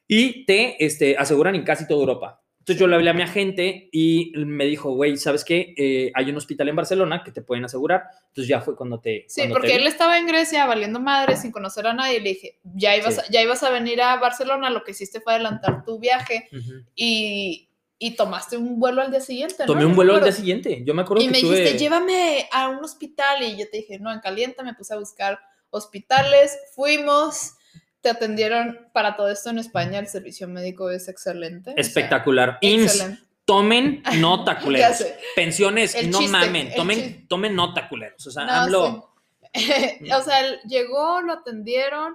y te este, aseguran en casi toda Europa. Entonces yo le hablé a mi agente y me dijo, güey, ¿sabes qué? Eh, hay un hospital en Barcelona que te pueden asegurar. Entonces ya fue cuando te. Sí, cuando porque te él estaba en Grecia valiendo madre sin conocer a nadie. Le dije, ya ibas, Sí. a, ya ibas a venir a Barcelona, lo que hiciste fue adelantar tu viaje Ujú. y, y tomaste un vuelo al día siguiente. ¿no? Tomé un vuelo al día siguiente. Yo me acuerdo Y que me tuve... dijiste, llévame a un hospital. Y yo te dije, no, en caliente me puse a buscar hospitales. Fuimos, te atendieron para todo esto en España. El servicio médico es excelente. o sea, Espectacular. IMSS, excelente. tomen nota, culeros. Pensiones, El no chiste, mamen. Tomen, tomen nota, culeros. O sea, No, AMLO. sí. o sea, él llegó, lo atendieron.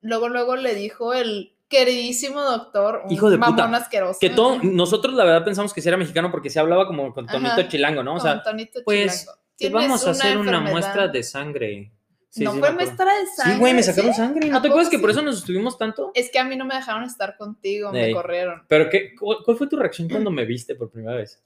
Luego, luego le dijo el queridísimo doctor, un Hijo de puta, mamón asqueroso. Que todo, nosotros la verdad pensamos que sí era mexicano porque se hablaba como con tonito Ajá. chilango, ¿no? O Con sea, Tonito pues, te vamos a hacer una enfermedad. muestra de sangre. Sí, no sí, fue muestra de sangre. Sí, güey, me sacaron ¿sí? sangre. ¿No ¿A te acuerdas que por eso nos estuvimos tanto? Es que a mí no me dejaron estar contigo, me corrieron. Pero qué, ¿cuál, cuál fue tu reacción cuando me viste por primera vez?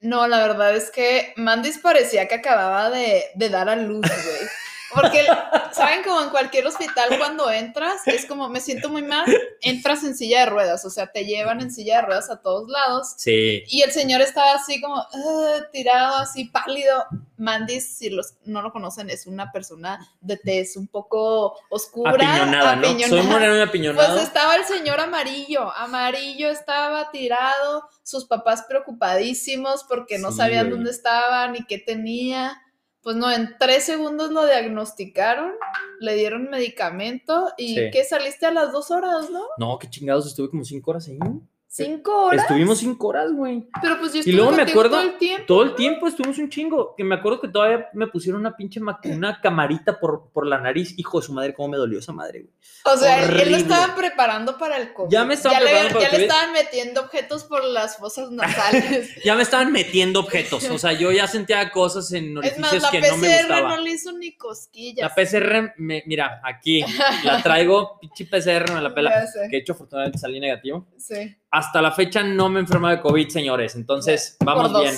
No, la verdad es que Mandis parecía que acababa de, de dar a luz, güey. Porque, ¿saben? Como en cualquier hospital cuando entras, es como, me siento muy mal, entras en silla de ruedas, o sea, te llevan en silla de ruedas a todos lados. Sí. Y el señor estaba así como "Ah", tirado, así pálido. Mandis, si los no lo conocen, es una persona de tez un poco oscura. Apiñonada, ¿no? Soy apiñonada. moreno y apiñonado. Pues estaba el señor amarillo, amarillo estaba tirado, sus papás preocupadísimos porque no Sí, sabían güey. dónde estaba ni qué tenía. Pues no, en tres segundos lo diagnosticaron, le dieron medicamento y Sí. que saliste a las dos horas, ¿no? No, qué chingados, estuve como cinco horas ahí. Cinco horas. Estuvimos cinco horas, güey. Pero pues yo Y estuve luego me acuerdo, todo el tiempo. Todo el tiempo estuvimos un chingo. Que me acuerdo que todavía me pusieron una pinche una camarita por, por la nariz. Hijo de su madre, cómo me dolió esa madre, güey. O sea, él- lo estaban preparando para el COVID. Ya me estaban ya le, preparando para ya le estaban metiendo objetos por las fosas nasales. Ya me estaban metiendo objetos. O sea, yo ya sentía cosas en es más, orificios la que no me PCR gustaba. no le hizo ni cosquillas. La PCR, me- mira, aquí la traigo, pinche PCR me la pela. Que de hecho, afortunadamente salí negativo. Sí. Hasta la fecha no me he enfermado de COVID, señores. Entonces, vamos por bien.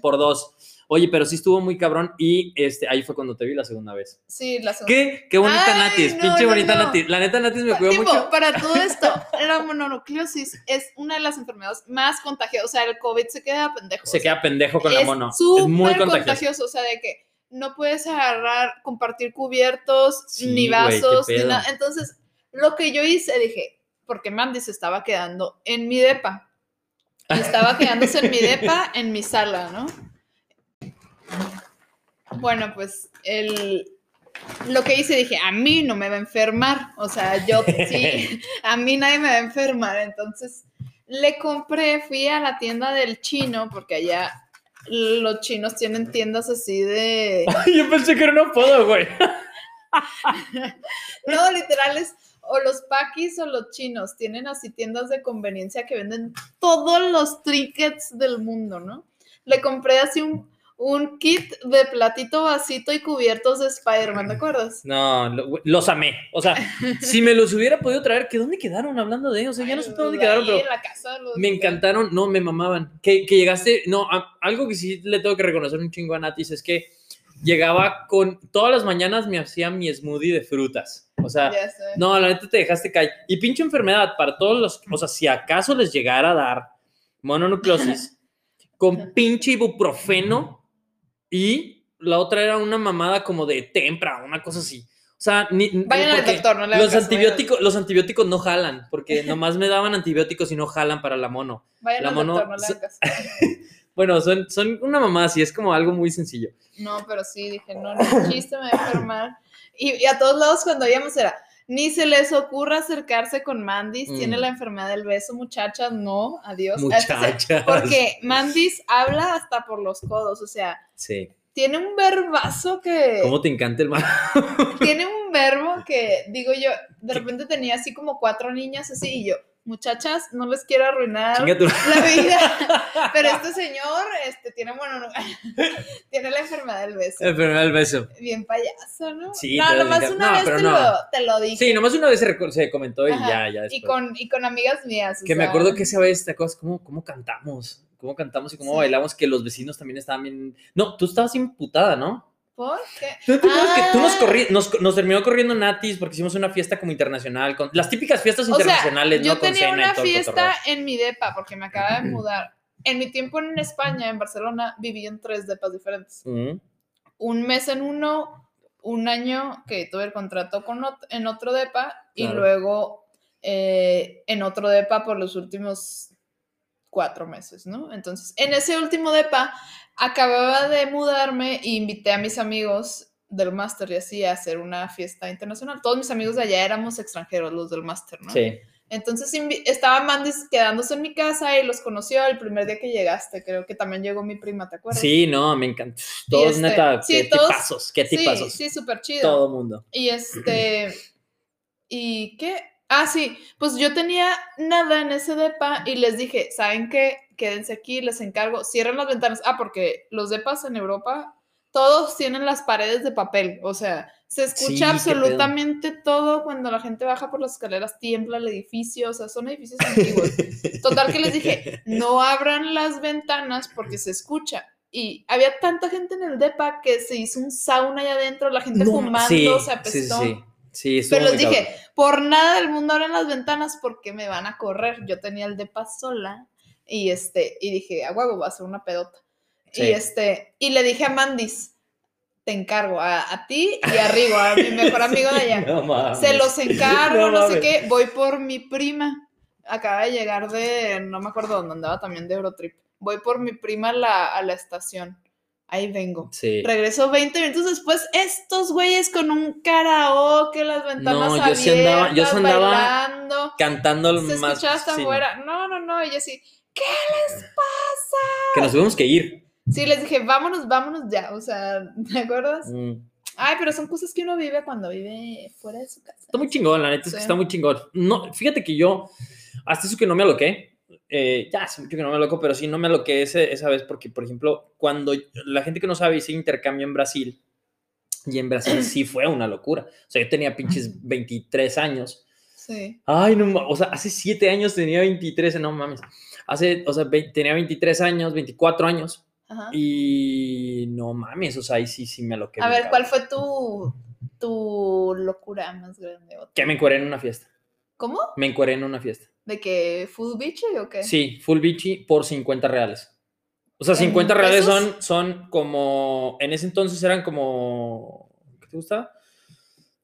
Por dos. Oye, pero sí estuvo muy cabrón y este, ahí fue cuando te vi la segunda vez. Sí, la segunda. ¿Qué? Qué bonita Ay, Natis, no, pinche no, bonita no. Natis. La neta Natis me cuidó Tipo, mucho. para todo esto, la mononucleosis es una de las enfermedades más contagiosas. O sea, el COVID se queda pendejo. Se o sea, queda pendejo con la mono. Es muy contagioso. contagioso. O sea, de que no puedes agarrar, compartir cubiertos, Sí, ni vasos, ni nada. Entonces, lo que yo hice, dije, porque Mandy se estaba quedando en mi depa. Estaba quedándose en mi depa, en mi sala, ¿no? Bueno, pues el, lo que hice, dije, a mí no me va a enfermar. O sea, yo sí, a mí nadie me va a enfermar. Entonces, le compré, fui a la tienda del chino, porque allá los chinos tienen tiendas así de... Yo pensé que era un apodo, güey. No, literal es o los paquis o los chinos tienen así tiendas de conveniencia que venden todos los trinkets del mundo, ¿no? Le compré así un, un kit de platito, vasito y cubiertos de Spider-Man, ¿te acuerdas? No, lo- los amé. O sea, si me los hubiera podido traer, ¿que dónde quedaron hablando de ellos? O sea, ya no sé dónde quedaron, pero en la casa los- me encantaron. No, me mamaban. Que, que llegaste, no, a- algo que sí le tengo que reconocer un chingo a Natis es que llegaba con, todas las mañanas me hacía mi smoothie de frutas. O sea, no, la neta te dejaste caer. Y pinche enfermedad para todos los, o sea, si acaso les llegara a dar mononucleosis, con pinche ibuprofeno y la otra era una mamada como de tempra, una cosa así. O sea, ni, Vayan al doctor, no le los antibióticos, los antibióticos no jalan, porque nomás me daban antibióticos y no jalan para la mono. Vayan la al mono- doctor, no le. Bueno, son, son una mamada así, es como algo muy sencillo. No, pero sí, dije, no, ni chiste me voy a enfermar. Y, y a todos lados cuando íbamos era, ni se les ocurra acercarse con Mandis, tiene Mm. la enfermedad del beso, muchachas, no, adiós. Muchachas. Porque Mandis habla hasta por los codos, o sea, Sí. tiene un verbazo que... ¿Cómo te encanta el mal? Tiene un verbo que, digo yo, de repente tenía así como cuatro niñas así y yo, muchachas, no les quiero arruinar la vida, pero este señor este, tiene, bueno, no- tiene la enfermedad del beso. Enfermedad del beso. Bien payaso, ¿no? Sí, no, nomás dije- una no, vez te, no. lo, te lo dije. Sí, nomás una vez se, se comentó y Ajá. ya, ya después. y, con, y con amigas mías. o Que me acuerdo que esa vez, ¿te acuerdas cómo, cómo cantamos? ¿Cómo cantamos y cómo Sí. bailamos? Que los vecinos también estaban bien... No, tú estabas imputada, ¿no? ¿Por qué? ¿Tú te acuerdas que tú nos, Ah. corri nos, nos terminó corriendo Natis porque hicimos una fiesta como internacional, con las típicas fiestas O sea, internacionales, yo ¿no? Con tenía cena y una fiesta en mi depa porque me acaba de mudar. En mi tiempo en España, en Barcelona, viví en tres depas diferentes. Ujú. un mes en uno, un año que tuve el contrato con ot- en otro depa y luego eh, en otro depa por los últimos cuatro meses, ¿no? Entonces, en ese último depa acababa de mudarme e invité a mis amigos del máster y así a hacer una fiesta internacional. Todos mis amigos de allá éramos extranjeros, los del máster, ¿no? Sí. Entonces estaba Mandis quedándose en mi casa y los conoció el primer día que llegaste. Creo que también llegó mi prima, ¿te acuerdas? Sí, no, me encanta. Todos, este, neta, sí, qué todos- tipazos, qué Sí, tipazos. sí, súper chido. Todo mundo. Y este, ¿y qué? Ah, sí, pues yo tenía nada en ese depa y les dije, ¿saben qué? Quédense aquí, les encargo, cierren las ventanas. Ah, porque los depas en Europa, todos tienen las paredes de papel, o sea, se escucha absolutamente todo cuando la gente baja por las escaleras, tiembla el edificio, o sea, son edificios antiguos. Total que les dije, no abran las ventanas porque se escucha. Y había tanta gente en el depa que se hizo un sauna allá adentro, la gente No, fumando, sí, se sí, apestó. sí, sí. Pero les dije, cabrón. por nada del mundo abren las ventanas porque me van a correr. Yo tenía el depa sola y este, y dije, a huevo, va a ser una pedota. Sí. Y este, y le dije a Mandis, te encargo a, a ti y a Rigo, a mi mejor amigo de allá. No. Se los encargo, No no, sé qué. Voy por mi prima. Acaba de llegar de, no me acuerdo dónde andaba también de Eurotrip. Voy por mi prima a la, a la estación. Ahí vengo. Sí. Regreso 20 minutos después, estos güeyes con un karaoke, las ventanas No, yo abiertas, sí andaba- yo sí andaba bailando. Cantando el Se más. escuchaba hasta sí, no. afuera. No, no, no. Y yo así, ¿qué les pasa? Que nos tuvimos que ir. Sí, les dije, vámonos, vámonos ya. O sea, ¿te acuerdas? Mm. Ay, pero son cosas que uno vive cuando vive fuera de su casa. Está muy chingón, la neta es que Sí. está muy chingón. No, fíjate que yo, hasta eso que no me aloqué, eh, ya hace mucho que no me aloco, pero sí no me aloqué ese- esa vez porque, por ejemplo, cuando la gente que no sabe hice intercambio en Brasil, y en Brasil sí fue una locura. O sea, yo tenía pinches 23 años. Sí. Ay, no, o sea, hace 7 años tenía 23, no mames. Hace, o sea, ve- tenía 23 años, 24 años, Ajá. y no mames, o sea, ahí sí, sí me aloqué. A ver, ¿cuál fue tu, tu locura más grande? Que me encueré en una fiesta. ¿Cómo? Me encueré en una fiesta. ¿De que full bichi o qué? Sí, full bichi por 50 reales. O sea, ¿En 50 reales son, son como, en ese entonces eran como, ¿qué te gusta?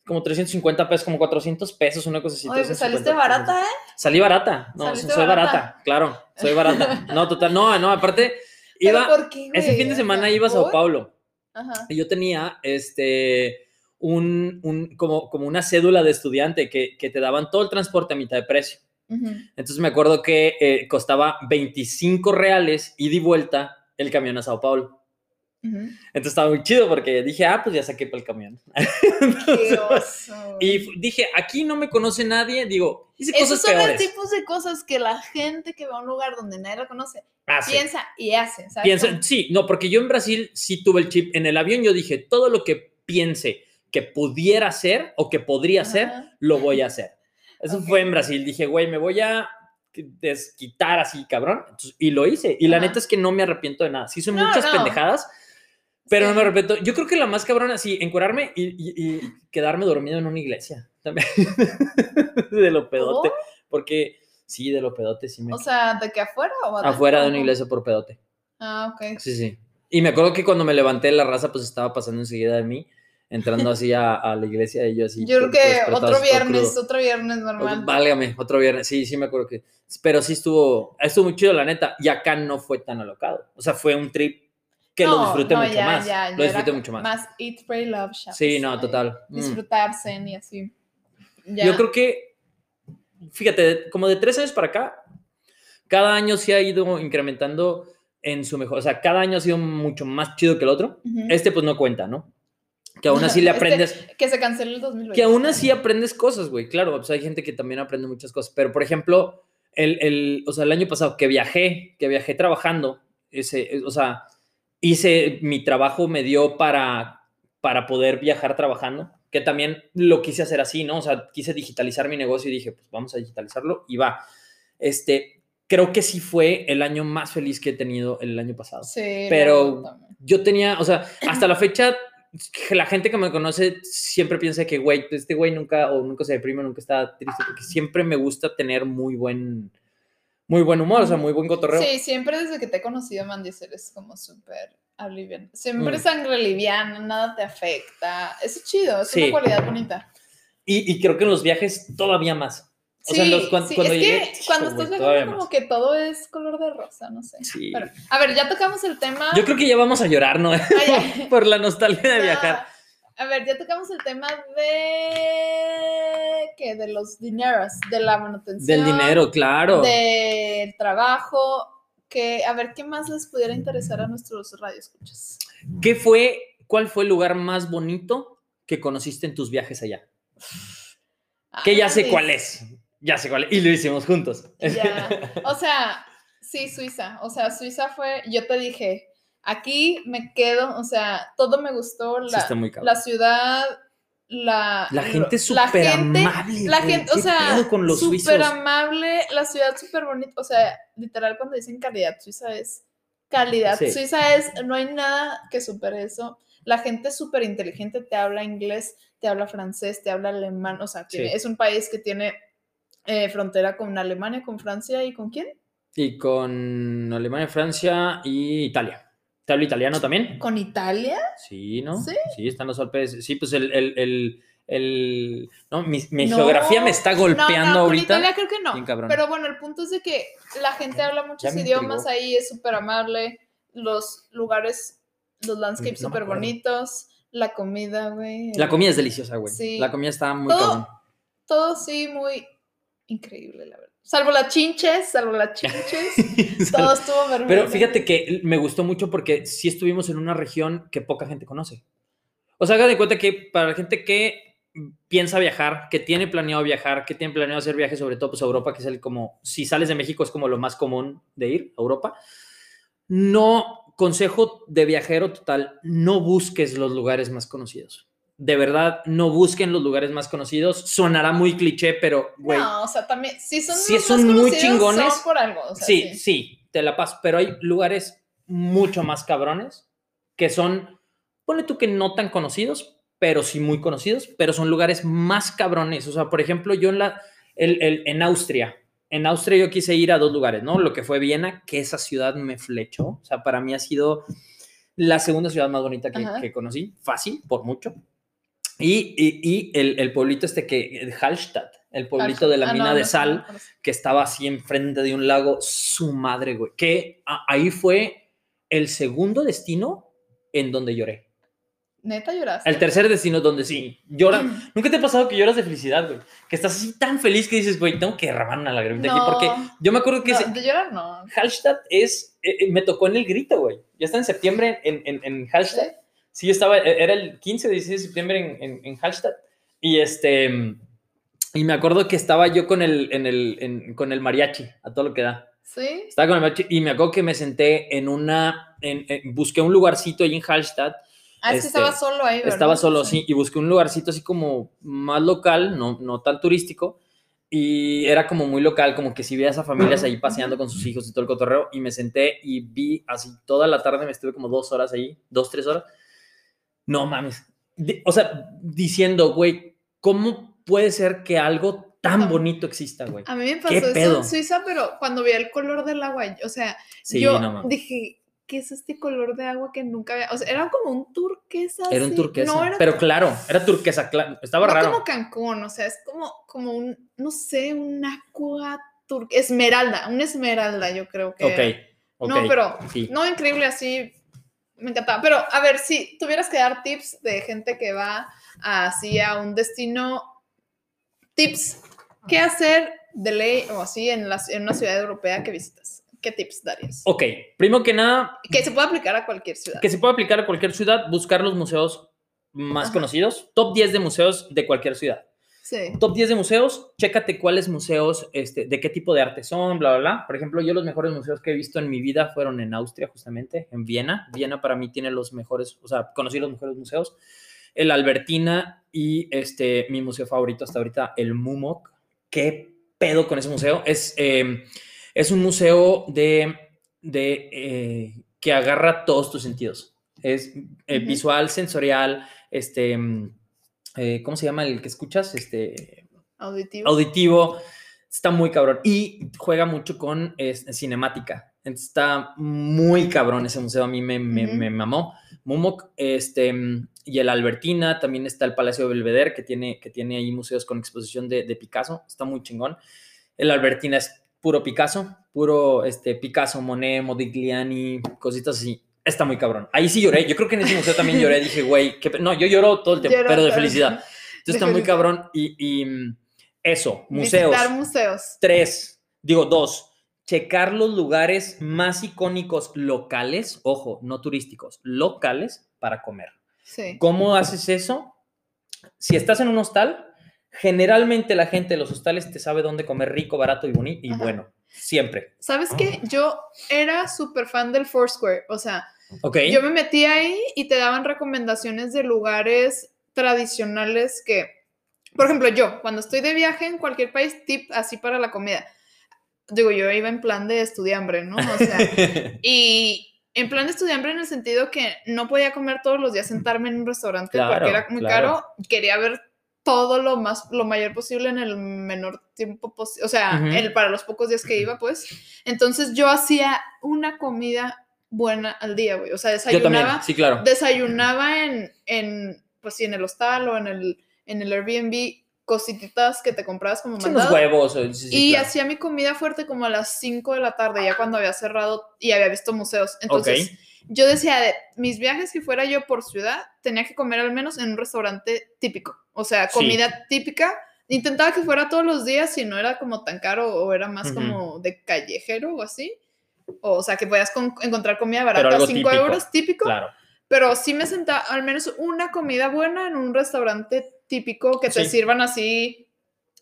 Como 350 pesos, como 400 pesos, una cosa así. Oye, pues 350 saliste barata, ¿eh? Salí barata, no, soy barata. barata. claro, soy barata. No, total, no, no, aparte, ¿Pero iba, por qué, ese fin de semana sea, iba a Sao ¿por? Paulo Ajá. y yo tenía, este, un, un- como, como una cédula de estudiante que, que te daban todo el transporte a mitad de precio. Ujú. Entonces me acuerdo que eh, costaba 25 reales ida y vuelta el camión a Sao Paulo. Entonces estaba muy chido porque dije, ah, pues ya saqué para el camión. Qué oso. Y dije, aquí no me conoce nadie. Digo, hice Esos cosas son los peores. tipos de cosas que la gente que va a un lugar donde nadie la conoce Ah, piensa y hace. ¿sabes? Pienso, Como- sí, no, porque yo en Brasil sí tuve el chip. En el avión yo dije, todo lo que piense que pudiera hacer o que podría Ajá. lo voy a hacer. Eso Ok. fue en Brasil. Dije, güey, me voy a desquitar así, cabrón. Entonces, y lo hice. Y la Ajá. neta es que no me arrepiento de nada. Sí, son No, muchas no. pendejadas, pero no Sí. me arrepiento. Yo creo que la más cabrona, sí, encuerarme y, y- y quedarme dormido en una iglesia. También. de lo pedote. ¿Oh? Porque, sí, de lo pedote, sí me. O sea, ¿de que afuera o afuera de una iglesia por pedote. Ah, ok. Sí, sí. Y me acuerdo que cuando me levanté, la raza pues estaba pasando enseguida de mí, entrando así a, a la iglesia y yo así. Yo creo todo que otro viernes, otro viernes normal. Válgame, otro viernes. Sí, sí me acuerdo que. Pero sí estuvo, estuvo muy chido, la neta. Y acá no fue tan alocado. O sea, fue un trip que lo disfruté no, mucho ya, más. ya, lo disfruté mucho más. Más eat, pray, love. Sí, no, total. Mm. Disfrutarse y así. Ya. Yo creo que, fíjate, como de tres años para acá, cada año se ha ido incrementando en su mejor. O sea, cada año ha sido mucho más chido que el otro. Este pues no cuenta, ¿no? Que aún así le Este- aprendes. Que se cancele el 2020. Que aún así aprendes cosas, güey. Claro, pues hay gente que también aprende muchas cosas. Pero, por ejemplo, el, el, o sea, el año pasado que viajé, que viajé trabajando, ese, o sea, hice, mi trabajo me dio para, para poder viajar trabajando, que también lo quise hacer así, ¿no? O sea, quise digitalizar mi negocio y dije, pues vamos a digitalizarlo y va. Este, creo que sí fue el año más feliz que he tenido el año pasado Sí, pero- yo tenía, o sea, hasta la fecha, la gente que me conoce siempre piensa que, güey, pues, este güey nunca, o nunca se deprime, nunca está triste, porque siempre me gusta tener muy buen, muy buen humor, o sea, muy buen cotorreo. Sí, siempre desde que te he conocido, Mandy, eres como súper alivian. Siempre Mm. sangre liviana, nada te afecta. Eso es chido, es Sí. una cualidad bonita. Y, y creo que en los viajes todavía más. O sea, sí, los- sí, cuando es llegué, que cuando estás viajando como que todo es color de rosa, no sé. Sí. Pero, a ver, ya tocamos el tema. Yo creo que ya vamos a llorar, ¿no? Ah. Por la nostalgia de No, viajar. A ver, ya tocamos el tema de ¿qué? de los dineros, de la manutención, Del dinero, claro. del trabajo, que a ver qué más les pudiera interesar a nuestros radioescuchas. ¿Qué fue, cuál fue el lugar más bonito que conociste en tus viajes allá? Que ya sé cuál es. Ya sé cuál. Y lo hicimos juntos. Ya. O sea, sí, Suiza. O sea, Suiza fue, yo te dije, aquí me quedo, o sea, todo me gustó, la, la ciudad, la... La gente súper amable. La güey. gente, o ¿Qué sea, súper amable, la ciudad súper bonita, o sea, literal cuando dicen calidad suiza es calidad. Sí. Suiza es, no hay nada que supere eso. La gente súper inteligente, te habla inglés, te habla francés, te habla alemán, o sea, tiene- Sí. es un país que tiene eh, frontera con Alemania, con Francia y con quién? Y con Alemania, Francia y Italia. ¿Te hablo italiano también? ¿Con Italia? Sí, ¿no? ¿Sí? están los Alpes. Sí, pues el. el, el, el- no, mi, mi No. geografía me está golpeando no, no, con ahorita. Italia creo que no. Pero bueno, el punto es de que la gente habla muchos idiomas intrigó. ahí, es súper amable, los lugares, los landscapes me súper bonitos, la comida, güey. La comida es deliciosa, güey. Sí. La comida está muy Todo- cabrón. Todo sí, muy increíble, la verdad. Salvo las chinches, salvo las chinches, todo estuvo perfecto. Pero fíjate que me gustó mucho porque sí estuvimos en una región que poca gente conoce. O sea, hagan de cuenta que para la gente que piensa viajar, que tiene planeado viajar, que tiene planeado hacer viajes, sobre todo pues a Europa, que es el como, si sales de México es como lo más común de ir a Europa. No, consejo de viajero total, no busques los lugares más conocidos. De verdad, no busquen los lugares más conocidos. Sonará muy cliché, pero, güey, No, o sea, también, si son, muy chingones. son por algo, o sea, sí, sí, te la paso, pero hay lugares mucho más cabrones que son, ponle tú que no tan conocidos, pero sí muy conocidos, pero son lugares más cabrones. O sea, por ejemplo, yo en, la, el- el- en Austria, en Austria yo quise ir a dos lugares, ¿no? Lo que fue Viena, que esa ciudad me flechó. O sea, para mí ha sido la segunda ciudad más bonita que, que conocí, fácil, por mucho. Y, y- y el, el pueblito este que, Hallstatt, el pueblito de la Ah, mina no, de no sé, sal, no que estaba así enfrente de un lago, su madre, güey. Que a- ahí fue el segundo destino en donde lloré. Neta lloraste. El tercer destino donde sí, llora. ¿Nunca te ha pasado que lloras de felicidad, güey? Que estás así tan feliz que dices, güey, tengo que derramar una lagrimita aquí. Porque yo me acuerdo que ese- de llorar no. Hallstatt es, eh, eh, me tocó en el grito, güey. Ya está en septiembre en, en, en Hallstatt. ¿Sí? Sí, estaba, eh, era el 15 o 16 de septiembre en, en, en Hallstatt. Y este, y me acuerdo que estaba yo con el, en el, en- con el mariachi, a todo lo que da. ¿Sí? Estaba con el mariachi y me acuerdo que me senté en una, busqué un lugarcito ahí en Hallstatt. Ah, es que Este, estaba solo ahí, ¿verdad? Estaba solo, sí, y busqué un lugarcito así como más local, no, no tan turístico. Y era como muy local, como que si veías a familias ahí paseando con sus hijos y todo el cotorreo. Y me senté y vi así toda la tarde, me estuve como dos horas ahí, dos, tres horas. No mames. O sea, diciendo, güey, ¿cómo puede ser que algo tan bonito exista, güey? A mí me pasó ¿Qué eso pedo? en Suiza, pero cuando vi el color del agua, o sea, Sí, yo no dije, ¿qué es este color de agua que nunca había? O sea, era como un turquesa. Era un turquesa. No, era pero claro, era turquesa, claro. Estaba no raro. como Cancún, o sea, es como, como un, no sé, un agua tur esmeralda, un esmeralda, yo creo que. era. Ok, ok. No, pero sí. no increíble así. Me encantaba. Pero a ver, si tuvieras que dar tips de gente que va así a un destino, tips, ¿qué hacer de ley o así en, la- en una ciudad europea que visitas? ¿Qué tips darías? Ok, primero que nada, Que se puede aplicar a cualquier ciudad. que se puede aplicar a cualquier ciudad, buscar los museos más Ajá. conocidos, top 10 de museos de cualquier ciudad. Sí. Top 10 de museos, chécate cuáles museos, este, de qué tipo de arte son, bla, bla, bla. Por ejemplo, yo los mejores museos que he visto en mi vida fueron en Austria, justamente, en Viena. Viena para mí tiene los mejores, o sea, conocí los mejores museos. El Albertina y este, mi museo favorito hasta ahorita, el MUMOC. ¿Qué pedo con ese museo? Es, eh, es un museo de, de eh, que agarra todos tus sentidos. Es eh, visual, sensorial, este, mm, eh, ¿cómo se llama el que escuchas? Este, Auditivo. auditivo. Está muy cabrón. Y juega mucho con cinemática. Entonces, está muy cabrón ese museo. A mí me, me, Ujú. me mamó. Mumoc, este, y el Albertina. También está el Palacio de Belvedere, que tiene, que tiene ahí museos con exposición de, de Picasso. Está muy chingón. El Albertina es puro Picasso. Puro este, Picasso, Monet, Modigliani, cositas así. Está muy cabrón. Ahí sí lloré. Yo creo que en ese museo también lloré. Dije, güey, qué pe- no, yo lloro todo el tiempo, Lloro pero de felicidad. Entonces De está muy cabrón. Y, y, mm, eso, museos. Visitar museos. Tres, digo dos, checar los lugares más icónicos locales, ojo, no turísticos, locales para comer. Sí. ¿Cómo haces eso? Si estás en un hostal, generalmente la gente de los hostales te sabe dónde comer rico, barato y bonito y Ajá. bueno, siempre. ¿Sabes qué? Yo era súper fan del Foursquare. O sea, ¿Ok? Yo me metí ahí y te daban recomendaciones de lugares tradicionales que, por ejemplo, yo, cuando estoy de viaje en cualquier país, tip así para la comida. Digo, yo iba en plan de estudiambre, ¿no? O sea, y en plan de estudiambre en el sentido que no podía comer todos los días, sentarme en un restaurante Claro, porque era muy claro. caro. Quería ver todo lo más, lo mayor posible en el menor tiempo posible, o sea, Ujú. el, para los pocos días que iba, pues. Entonces yo hacía una comida buena al día, güey. O sea, Yo también, desayunaba, sí, claro. desayunaba en, en, pues sí, en el hostal o en el, en el Airbnb, cosititas que te comprabas como Sí, unos mandado. huevos. eh, sí, sí, y claro. hacía mi comida fuerte como a las 5 de la tarde, ya cuando había cerrado y había visto museos. Entonces, yo decía, de mis viajes, si fuera yo por ciudad, tenía que comer al menos en un restaurante típico. O sea, Sí. comida típica. Intentaba que fuera todos los días, si no era como tan caro o era más como de callejero o así. O, sea, que puedas con- encontrar comida barata, algo 5 típico, euros típico. Claro. Pero sí me sentaba al menos una comida buena en un restaurante típico que te Sí. sirvan así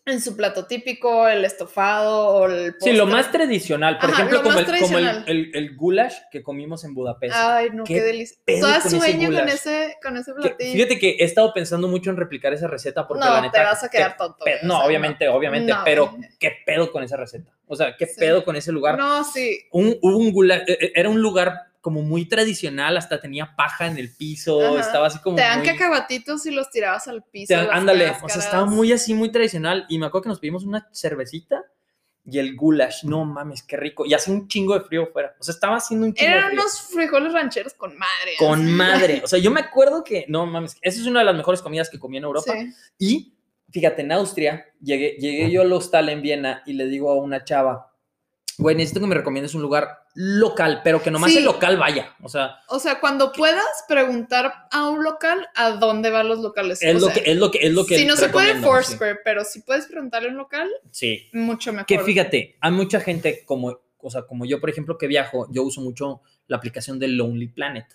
en su plato típico, el estofado o el Sí, lo más tradicional. Por Ajá, ejemplo, lo como, el, como el, el- el goulash que comimos en Budapest. Ay, no, ¿Qué qué, delicia. pedo Toda con ese sueño con goulash? ese, con ese Que- platillo. fíjate que he estado pensando mucho en replicar esa receta porque no, la neta. te vas a quedar tonto. pe- güey, o no, sea, obviamente, obviamente, No, pero qué pedo con esa receta. O sea, qué Sí. pedo con ese lugar. No, sí. Un, hubo un goulash, eh, eh, era un lugar como muy tradicional, hasta tenía paja en el piso, Ajá. estaba así como. Te dan muy- cacahuatitos y los tirabas al piso. dan- ándale, o sea, estaba muy así, muy tradicional. Y me acuerdo que nos pedimos una cervecita y el goulash. No mames, qué rico. Y hace un chingo de frío fuera. O sea, estaba haciendo un chingo de Eran frío. unos frijoles rancheros con madre. Con así. madre. O sea, yo me acuerdo que, no mames, esa es una de las mejores comidas que comí en Europa. Sí. Y fíjate, en Austria, llegué, llegué yo al hostal en Viena y le digo a una chava, güey, necesito que me recomiendes un lugar local, pero que nomás Sí. el local vaya. O sea, O sea, cuando puedas preguntar a un local a dónde van los locales. es O lo sea, que es lo que es lo que si no se puede recomiendo, sí. Foursquare, pero si puedes preguntarle a un local, Sí. mucho mejor. Que fíjate, hay mucha gente como, o sea, como yo, por ejemplo, que viajo, yo uso mucho la aplicación de Lonely Planet.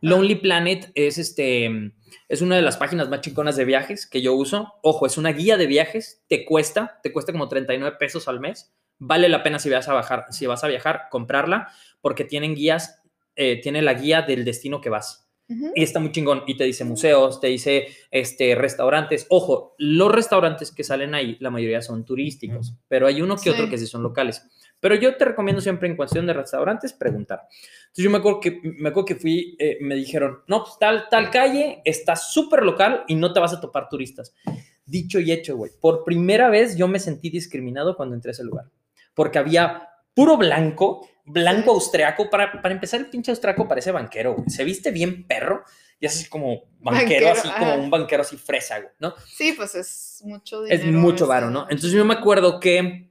Lonely Planet es este es una de las páginas más chingonas de viajes que yo uso. Ojo, es una guía de viajes, te cuesta, te cuesta como 39 pesos al mes. Vale la pena si vas a bajar, si vas a viajar, comprarla porque tienen guías, eh, tiene la guía del destino que vas. Y está muy chingón. Y te dice museos, te dice este, restaurantes. Ojo, los restaurantes que salen ahí, la mayoría son turísticos, pero hay uno que Sí. otro que sí son locales. Pero yo te recomiendo siempre en cuestión de restaurantes preguntar. Entonces yo me acuerdo que, me acuerdo que fui, eh, me dijeron, no, pues tal, tal calle está súper local y no te vas a topar turistas. Dicho y hecho, güey. Por primera vez yo me sentí discriminado cuando entré a ese lugar. Porque había puro blanco, blanco austriaco. Para, para empezar, el pinche austriaco parece banquero, güey. Se viste bien perro y es así como banquero, Banquero, así como ajá. un banquero así fresa, güey, ¿no? Sí, pues es mucho Es dinero. mucho ese. varo, ¿no? Entonces yo me acuerdo que,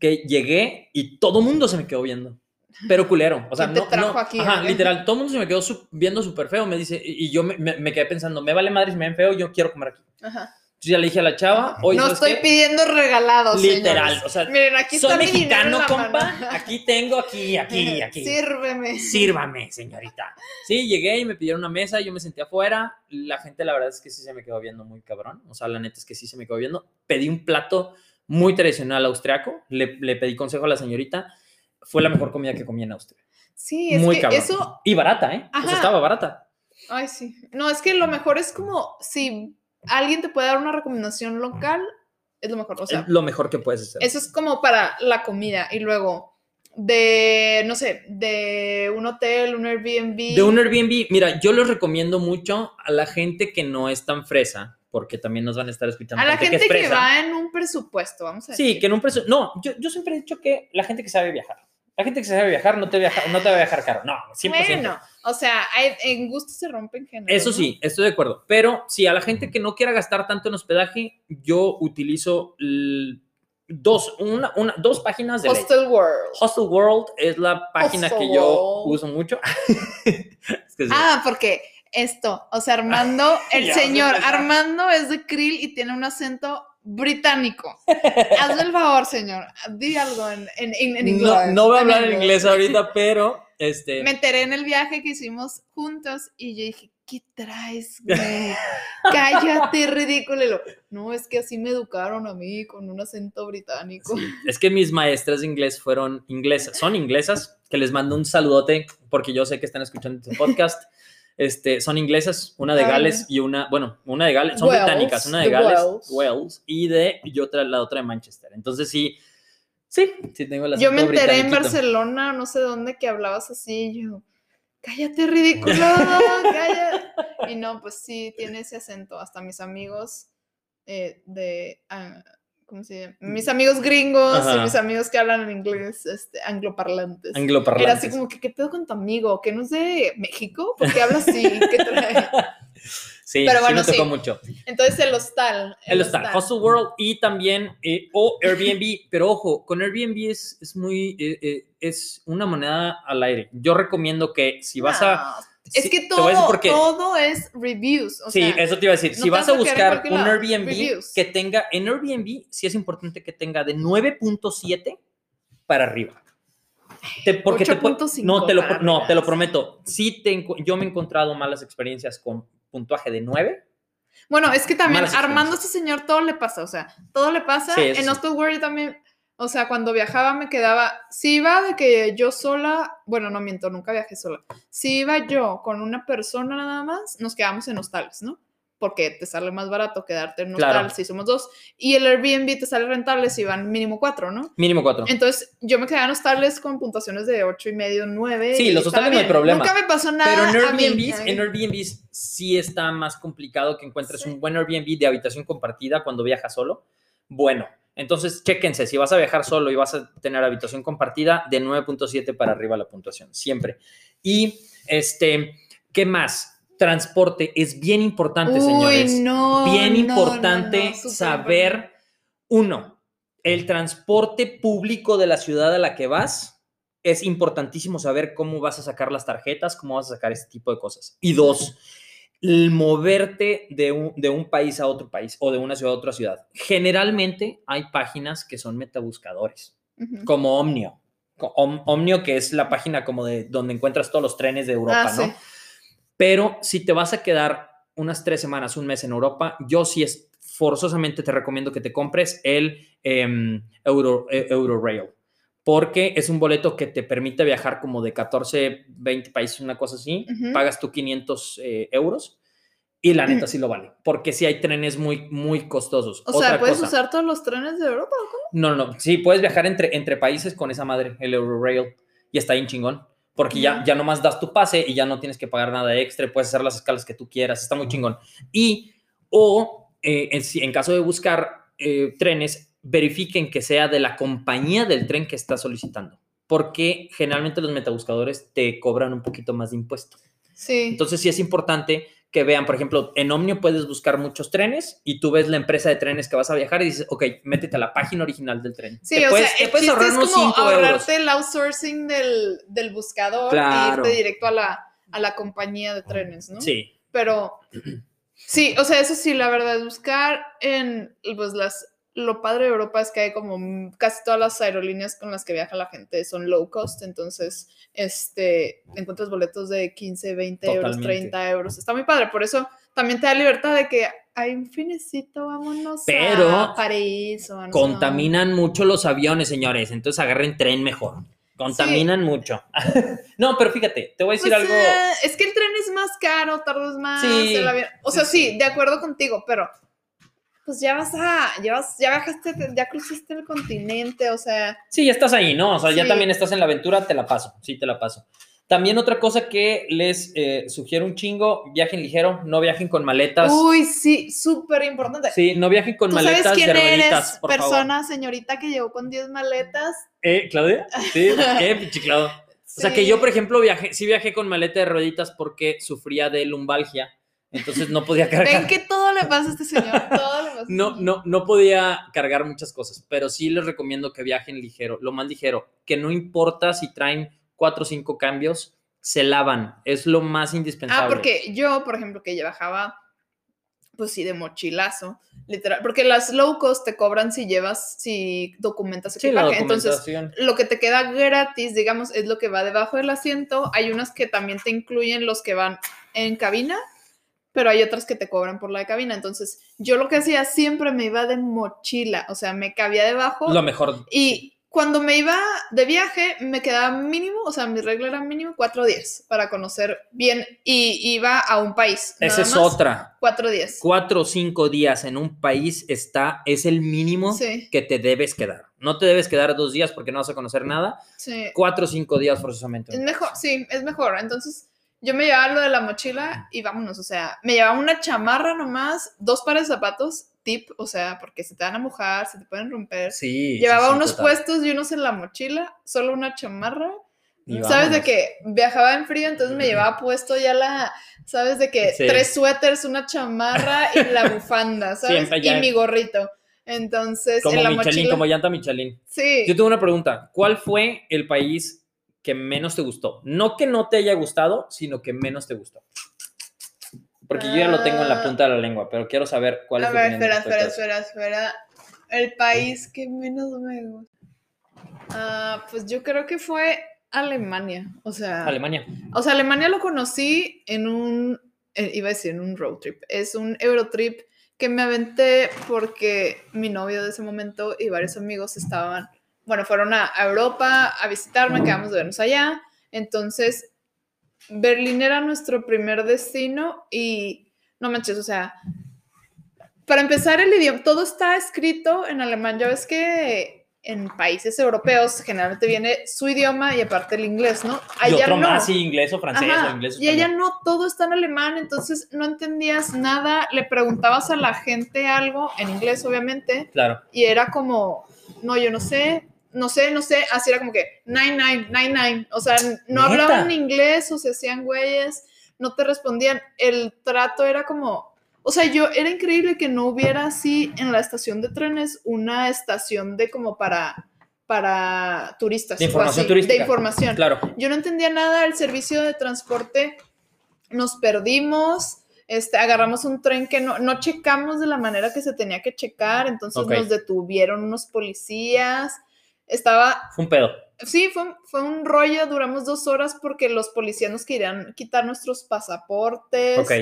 que llegué y todo mundo se me quedó viendo. Pero culero. O sea, ¿Quién te no, trajo no, aquí, ajá, eh? literal, todo el mundo se me quedó viendo súper feo. Me dice, y y yo me, me- me quedé pensando, me vale madre si me ven feo, yo quiero comer aquí. Ajá. Entonces ya le dije a la chava, no ¿sabes estoy qué? pidiendo regalados. Literal, señores. o sea, Miren, aquí Soy está mi mexicano, la compa. Aquí tengo, aquí, aquí, aquí. Sírveme. Sírvame, señorita. Sí, llegué y me pidieron una mesa, yo me senté afuera. La gente, la verdad es que sí se me quedó viendo muy cabrón. O sea, la neta es que sí se me quedó viendo. Pedí un plato muy tradicional austriaco. Le, le pedí consejo a la señorita. Fue la mejor comida que comí en Austria. Sí, es muy que cabrón. eso. Y barata, ¿eh? Ajá. estaba barata. Ay, sí. No, es que lo mejor es como si alguien te puede dar una recomendación local, es lo mejor. O sea, es lo mejor que puedes hacer. eso es como para la comida. Y luego, de, no sé, de un hotel, un Airbnb. De un Airbnb, mira, yo les recomiendo mucho a la gente que no es tan fresa, porque también nos van a estar escuchando. A la gente que, fresa. va en un presupuesto, vamos a decir. Sí, que en un precio. No, yo, yo siempre he dicho que la gente que sabe viajar. La gente que sabe viajar no te, viaja, no te va a viajar caro. No, 100%. Bueno, o sea, hay- en gusto se rompen géneros. Eso sí, estoy de acuerdo. Pero si a la gente que no quiera gastar tanto en hospedaje, yo utilizo dos, una, una, dos páginas de ley. Hostel World. Hostel World es la página Hostel que yo uso mucho. Es que sí. Ah, porque esto, o sea, Armando, el señor. Armando es de Krill y tiene un acento británico. Hazme el favor, señor. Di algo en, en, en- en inglés. no, no voy a hablar en inglés. ahorita, pero este. Me enteré en el viaje que hicimos juntos y yo dije, ¿qué traes, güey? Cállate, ridículo. Lo, no, es que así me educaron a mí con un acento británico. Sí, es que mis maestras de inglés fueron inglesas, son inglesas, que les mando un saludote porque yo sé que están escuchando este podcast. Este, son inglesas, una de Ay. Gales y una, bueno, una de Gales, son Wales, británicas, una de Gales, Wales. Wales, y de y otra, la otra de Manchester. Entonces sí, sí, sí tengo el Yo me enteré en. Barcelona, no sé dónde, que hablabas así. yo, cállate, ridículo, cállate. Y no, pues sí, tiene ese acento. Hasta mis amigos eh, de. ah, ¿Cómo se llama? Mis amigos gringos Ajá. y mis amigos que hablan en inglés, este, angloparlantes. Era Angloparlantes. así como que, ¿qué pedo con tu amigo? ¿Que no es de México? ¿Por qué habla así? ¿Qué trae? Sí, Pero sí bueno, me tocó sí. mucho. Entonces el hostal. El hostal, Hostel World y también, eh, o Airbnb, pero ojo, con Airbnb es, es muy, eh, eh, es una moneda al aire. Yo recomiendo que si vas a... Es que todo, por qué. todo es reviews. O sí, sea, eso te iba a decir. no si vas a buscar un Airbnb reviews. que tenga, en Airbnb sí es importante que tenga de 9.7 para arriba. Te- porque te pu- 8.5 no, te lo, no, te lo prometo. Sí te yo me he encontrado malas experiencias con puntuaje de 9. Bueno, es que también Armando, este señor, todo le pasa, o sea, todo le pasa. Sí, en sí. Hostel World yo también, o sea, cuando viajaba me quedaba, si iba de que yo sola, bueno, no miento, nunca viajé sola. Si iba yo con una persona nada más, nos quedamos en hostales, ¿no? Porque te sale más barato quedarte en un Claro. hostal si somos dos. Y el Airbnb te sale rentable si van mínimo cuatro, ¿no? Mínimo 4. Entonces, yo me quedaba en hostales con puntuaciones de ocho y medio, nueve. Sí, los hostales no hay problema. Nunca me pasó nada. Pero en Airbnb, en Airbnb sí está más complicado que encuentres Sí. un buen Airbnb de habitación compartida cuando viajas solo. Bueno, entonces chéquense, si vas a viajar solo y vas a tener habitación compartida, de 9.7 para arriba la puntuación, siempre. Y este, ¿qué más? Transporte es bien importante, Uy, señores. no, bien no, importante no, saber, uno, el transporte público de la ciudad a la que vas, es importantísimo saber cómo vas a sacar las tarjetas, cómo vas a sacar este tipo de cosas. Y dos, el moverte de un, de un país a otro país o de una ciudad a otra ciudad. Generalmente hay páginas que son metabuscadores, Ujú. como Omnio. Om- Omnio, que es la página como de donde encuentras todos los trenes de Europa, Ah, ¿no? sí. Pero si te vas a quedar unas tres semanas, un mes en Europa, yo sí es forzosamente te recomiendo que te compres el em, Euro, eh, Eurorail, porque es un boleto que te permite viajar como de 14, 20 países, una cosa así. Ujú. Pagas tú 500 eh, euros y la neta sí lo vale, porque sí hay trenes muy, muy costosos. O sea, Otra ¿puedes cosa- usar todos los trenes de Europa? o cómo? no, no. Sí, puedes viajar entre, entre países con esa madre, el Eurorail, y está bien chingón. Porque ya, Ujú. ya nomás das tu pase y ya no tienes que pagar nada extra, puedes hacer las escalas que tú quieras, está muy chingón. Y, o eh, en, en caso de buscar eh, trenes, verifiquen que sea de la compañía del tren que estás solicitando. Porque generalmente los metabuscadores te cobran un poquito más de impuesto. Sí. Entonces sí es importante que vean, por ejemplo, en Omnio puedes buscar muchos trenes y tú ves la empresa de trenes que vas a viajar y dices, ok, métete a la página original del tren. Sí, Te o puedes, sea, te puedes ahorrar es como 5 euros. ahorrarte el outsourcing del, del buscador Claro. y irte directo a la, a la compañía de trenes, ¿no? Sí, Pero sí, o sea, eso sí, la verdad, es buscar en pues las lo padre de Europa es que hay como casi todas las aerolíneas con las que viaja la gente son low cost, entonces este encuentras boletos de 15, 20 euros, Totalmente. 30 euros. Está muy padre, por eso también te da libertad de que hay un finecito, vámonos Pero a París o no contaminan mucho los aviones, señores. Entonces agarren tren mejor. Contaminan mucho. no, pero fíjate, te voy a decir Pues, algo. eh, es que el tren es más caro, tardas más. Sí, el avión- O sea, sí, sí, de acuerdo contigo, pero pues ya vas a, ya, vas- ya viajaste, ya cruzaste el continente, o sea, Sí, ya estás ahí, ¿no? O sea, ya Sí. también estás en la aventura, te la paso. Sí, te la paso. También otra cosa que les eh, sugiero un chingo, viajen ligero, no viajen con maletas. uy, sí, súper importante. Sí, no viajen con ¿Tú maletas sabes quién de rueditas, eres, por persona, señorita que llegó con 10 maletas? ¿Eh, Claudia? Sí, eh, pinche Claudia. O sea, que yo, por ejemplo, viajé, sí viajé con maleta de rueditas porque sufría de lumbalgia, entonces no podía cargar. Ven que todo le pasa a este señor, todo No, no, no podía cargar muchas cosas, pero sí les recomiendo que viajen ligero, lo más ligero, que no importa si traen cuatro o cinco cambios, se lavan, es lo más indispensable. Ah, porque yo, por ejemplo, que bajaba, pues sí, de mochilazo, literal, porque las low cost te cobran si llevas, si documentas Sí, la equipaje. Entonces, documentación. lo que te queda gratis, digamos, es lo que va debajo del asiento. Hay unas que también te incluyen los que van en cabina, pero hay otras que te cobran por la de cabina. Entonces, yo lo que hacía siempre me iba de mochila, o sea, me cabía debajo lo mejor. y cuando me iba de viaje, me quedaba mínimo, o sea, mi regla era mínimo cuatro días para conocer bien y iba a un país. Esa es otra. Cuatro días. Cuatro o cinco días en un país está, es el mínimo Sí, que te debes quedar. No te debes quedar dos días porque no vas a conocer nada. sí. Cuatro o cinco días forzosamente. Es mejor, sí, es mejor. Entonces, yo me llevaba lo de la mochila y vámonos, o sea, me llevaba una chamarra nomás, dos pares de zapatos, tip, o sea, porque se te van a mojar, se te pueden romper. Sí. Llevaba sí, unos total. puestos y unos en la mochila, solo una chamarra. Y ¿Sabes de que viajaba en frío, entonces me llevaba puesto ya la, ¿sabes de que Sí. Tres suéteres, una chamarra y la bufanda, ¿sabes? Siempre Y mi gorrito. Entonces, Como en la Michelin, mochila. como llanta Michelin. Sí. Yo tengo una pregunta. ¿Cuál fue el país que menos te gustó? No que no te haya gustado, sino que menos te gustó. Porque yo ya lo tengo en la Ah. punta de la lengua, pero quiero saber cuál es A tu ver, espera, espera, espera, espera. El país que menos me gusta. Ah, pues yo creo que fue Alemania. O sea, Alemania. o sea, Alemania lo conocí en un, eh, iba a decir en un road trip. Es un Eurotrip que me aventé porque mi novio de ese momento y varios amigos estaban, bueno, fueron a, a Europa a visitarme, quedamos de vernos allá. Entonces, Berlín era nuestro primer destino y no manches, o sea, para empezar el idioma, todo está escrito en alemán. Ya ves que en países europeos generalmente viene su idioma y aparte el inglés, ¿no? y otro no. más, inglés o francés Ajá, o inglés o Y allá no, todo está en alemán, entonces no entendías nada, le preguntabas a la gente algo, en inglés obviamente, Claro. y era como, no, yo no sé, no sé, no sé, así era como que, nine, nine, nine, nine, o sea, no ¿Neta? hablaban inglés o se hacían güeyes, no te respondían, el trato era como, O sea, yo era increíble que no hubiera así en la estación de trenes una estación de como para para turistas. De información así, turística. De información. Claro. Yo no entendía nada del servicio de transporte. Nos perdimos. Este, agarramos un tren que no, no checamos de la manera que se tenía que checar. Entonces Ok. nos detuvieron unos policías. Estaba Fue un pedo. Sí, fue, un- fue un rollo, duramos dos horas porque los policías nos querían quitar nuestros pasaportes. Ok.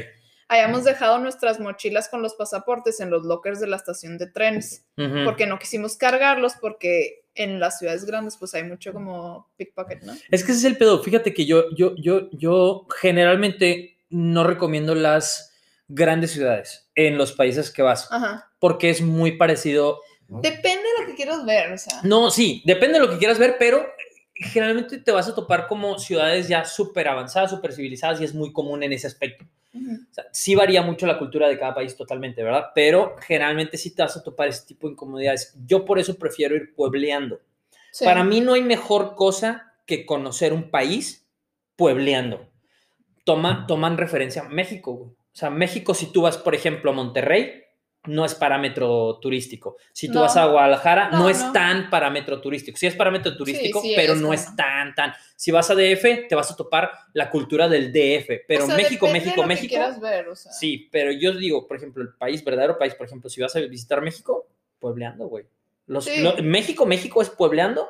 Habíamos dejado nuestras mochilas con los pasaportes en los lockers de la estación de trenes, porque no quisimos cargarlos porque en las ciudades grandes pues hay mucho como pickpocket, ¿no? Es que ese es el pedo. Fíjate que yo, yo, yo, yo generalmente no recomiendo las grandes ciudades en los países que vas, Ajá. porque es muy parecido. Depende de lo que quieras ver, o sea. No, sí, depende de lo que quieras ver, pero generalmente te vas a topar como ciudades ya súper avanzadas, súper civilizadas y es muy común en ese aspecto. O sea, sí varía mucho la cultura de cada país totalmente, ¿verdad? Pero generalmente sí te vas a topar ese tipo de incomodidades. Yo por eso prefiero ir puebleando. Sí. Para mí no hay mejor cosa que conocer un país puebleando. Toma, toman referencia a México. O sea, México, si tú vas, por ejemplo, a Monterrey, no es parámetro turístico. Si tú No. vas a Guadalajara, no, No, es no. tan parámetro turístico. Sí es parámetro turístico, sí pero es, no es tan, tan. Si vas a DF, te vas a topar la cultura del DF. Pero O sea, México, de México, México. quieras ver, o sea. Sí, pero yo digo, por ejemplo, el país, verdadero país, por ejemplo, si vas a visitar México, puebleando, güey. Los, Sí. lo- México, México es puebleando.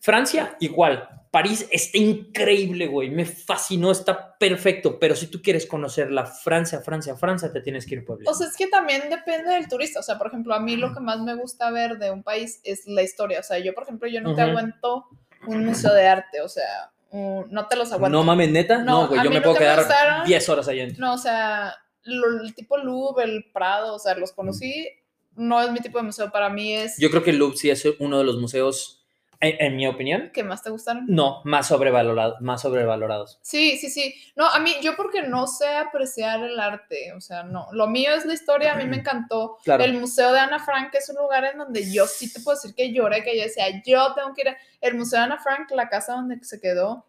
Francia, igual. París está increíble, güey. Me fascinó, está perfecto. Pero si tú quieres conocer la Francia, Francia, Francia, te tienes que ir puebleando. O sea, es que también depende del turista. O sea, por ejemplo, a mí lo que más me gusta ver de un país es la historia. O sea, yo, por ejemplo, yo no te aguanto un museo de arte. O sea, no te los aguanto. no mames, neta. No, No, güey, a yo me puedo quedar gustaron- 10 horas allá adentro. No, o sea, lo- el tipo Louvre, el Prado, o sea, los conocí. No es mi tipo de museo. Para mí es. Yo creo que el Louvre sí es uno de los museos, en, mi opinión, ¿Qué más te gustaron? no, más, sobrevalorado, más sobrevalorados. Sí, sí, sí. No, a mí, yo porque no sé apreciar el arte, o sea, no. Lo mío es la historia, a mí me encantó. Claro. El Museo de Ana Frank es un lugar en donde yo sí te puedo decir que lloré, que yo decía, yo tengo que ir. a-". El Museo de Ana Frank, la casa donde se quedó,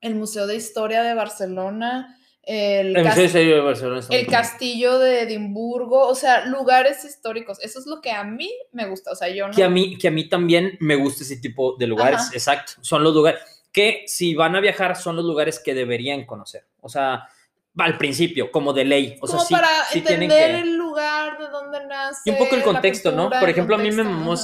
el Museo de Historia de Barcelona, el, El de Barcelona castillo de Edimburgo, o sea, lugares históricos. Eso es lo que a mí me gusta, o sea, yo no. que a mí que a mí también me gusta ese tipo de lugares, Ajá. exacto. Son los lugares que si van a viajar son los lugares que deberían conocer. O sea, al principio como de ley, o sea, como sí, para sí tienen entender que el lugar de donde nace. y un poco el contexto, ¿no? Por ejemplo, a mí me mamó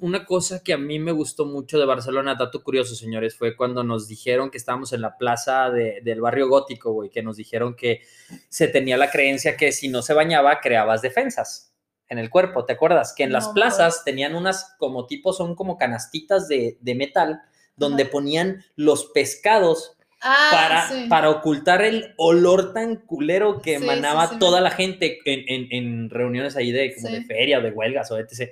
una cosa que a mí me gustó mucho de Barcelona, dato curioso, señores, fue cuando nos dijeron que estábamos en la plaza de- del barrio gótico, güey, que nos dijeron que se tenía la creencia que si no se bañaba creabas defensas en el cuerpo, ¿te acuerdas? Que en las plazas tenían unas como tipo, son como canastitas de, de metal donde Ajá. ponían los pescados Ah, para, sí. para ocultar el olor tan culero que emanaba sí, sí. toda la gente en, en- en reuniones ahí de, como de feria o de huelgas o etc.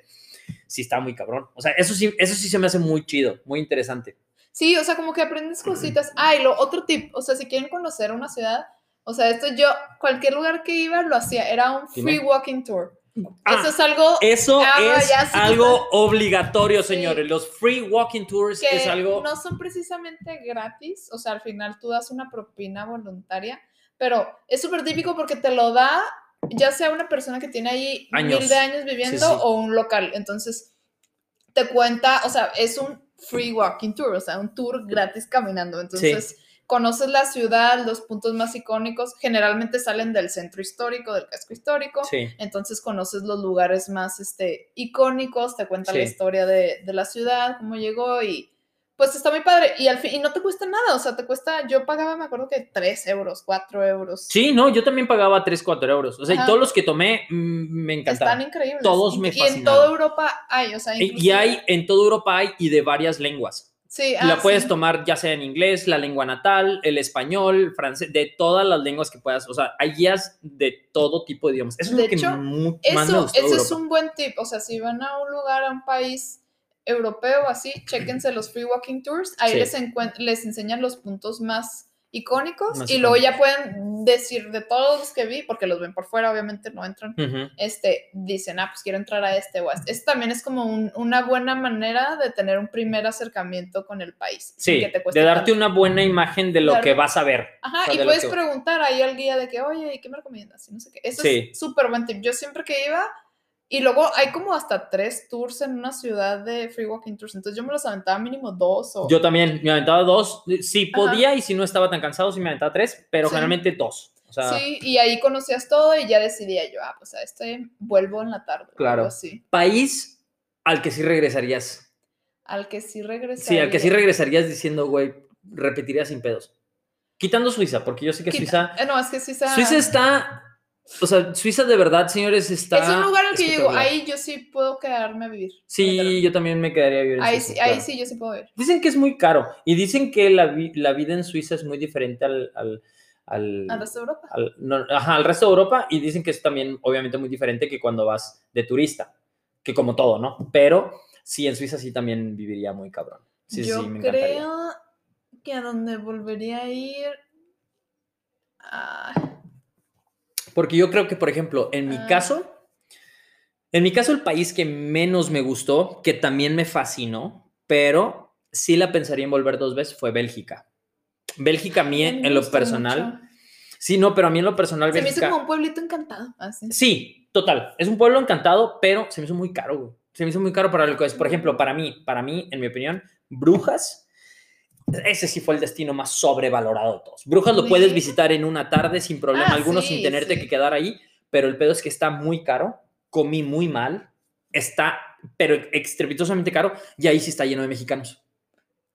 Sí, está muy cabrón. O sea, eso sí, eso sí se me hace muy chido, muy interesante. Sí, o sea, como que aprendes cositas. Ah, y lo otro tip, o sea, si quieren conocer una ciudad, o sea, esto yo, cualquier lugar que iba lo hacía, era un free walking tour. Ah, Eso es algo Eso Ah, es sí, algo obligatorio, Sí. señores. Los free walking tours que es algo. no son precisamente gratis, o sea, al final tú das una propina voluntaria, pero es súper típico porque te lo da ya sea una persona que tiene ahí Años. mil de años viviendo o un local. Entonces, te cuenta, o sea, es un free walking tour, o sea, un tour gratis caminando. Entonces, conoces la ciudad, los puntos más icónicos, generalmente salen del centro histórico, del casco histórico. Sí. Entonces conoces los lugares más este, icónicos, te cuenta la historia de, de la ciudad, cómo llegó y pues está muy padre. Y al fin, y no te cuesta nada, o sea, te cuesta, yo pagaba, me acuerdo que 3 euros, 4 euros. Sí, no, yo también pagaba 3, 4 euros. O sea, y todos los que tomé mm, me Están encantaron. increíbles. Todos Y- me Y en fascinaron. toda Europa hay, o sea, Y, y inclusive- hay, en toda Europa hay y de varias lenguas. Sí, la ah, puedes sí. tomar ya sea en inglés, la lengua natal, el español, francés, de todas las lenguas que puedas. O sea, hay guías de todo tipo de idiomas. Eso es De lo que hecho, más me Eso, gustó. eso es un buen tip. O sea, si van a un lugar, a un país europeo así, chéquense los free walking tours. Ahí Sí. les, les enseñan los puntos más icónicos Más y luego ya pueden decir de todos los que vi, porque los ven por fuera, obviamente no entran, este, dicen, ah, pues quiero entrar a este o a este. Esto también es como un- una buena manera de tener un primer acercamiento con el país. Sí, que te cueste de darte tanto. una buena imagen de lo Claro. que vas a ver. Ajá, y puedes que- preguntar ahí al guía de que, oye, ¿y qué me recomiendas? Y no sé qué. Eso Sí. es súper buen tip. Yo siempre que iba, y luego hay como hasta tres tours en una ciudad de free walking tours, entonces yo me los aventaba mínimo dos o... Yo también me aventaba dos. Si Ajá. podía y si no estaba tan cansado, sí me aventaba tres, pero Sí. generalmente dos. O sea, Sí, y ahí conocías todo y ya decidía yo, ah, pues a este vuelvo en la tarde. Claro. así. país al que sí regresarías. Al que sí regresaría. Sí, al que sí regresarías diciendo, güey, repetiría sin pedos. Quitando Suiza, porque yo sé que Quita- Suiza. eh, no, es que Suiza... Suiza está. O sea, Suiza de verdad, señores, está. Es un lugar al que yo digo, ahí yo sí puedo quedarme a vivir. Sí, yo también me quedaría a vivir en Ahí, Suiza, sí, ahí sí yo sí puedo vivir. Dicen que es muy caro y dicen que la, vi- la vida en Suiza es muy diferente al. al, al- Al resto de Europa. al- no, ajá, al resto de Europa y dicen que es también obviamente muy diferente que cuando vas de turista, que como todo, ¿no? Pero sí, en Suiza sí también viviría muy cabrón. Sí, yo sí, me encantaría. creo que a donde volvería a ir... ah, Porque yo creo que, por ejemplo, en mi Ah. caso, en mi caso el país que menos me gustó, que también me fascinó, pero sí la pensaría en volver dos veces, fue Bélgica. Bélgica a mí, en lo personal, mucho. sí, no, pero a mí en lo personal Se me hizo como un pueblito encantado. Así. Sí, total. Es un pueblo encantado, pero se me hizo muy caro, güey. Se me hizo muy caro para lo que es. Por ejemplo, para mí, para mí, en mi opinión, Brujas, ese sí fue el destino más sobrevalorado de todos. Brujas lo puedes visitar en una tarde sin problema Ah, alguno, sí, sin tenerte sí. que quedar ahí, pero el pedo es que está muy caro, comí muy mal, está, pero estrepitosamente caro, y ahí sí está lleno de mexicanos.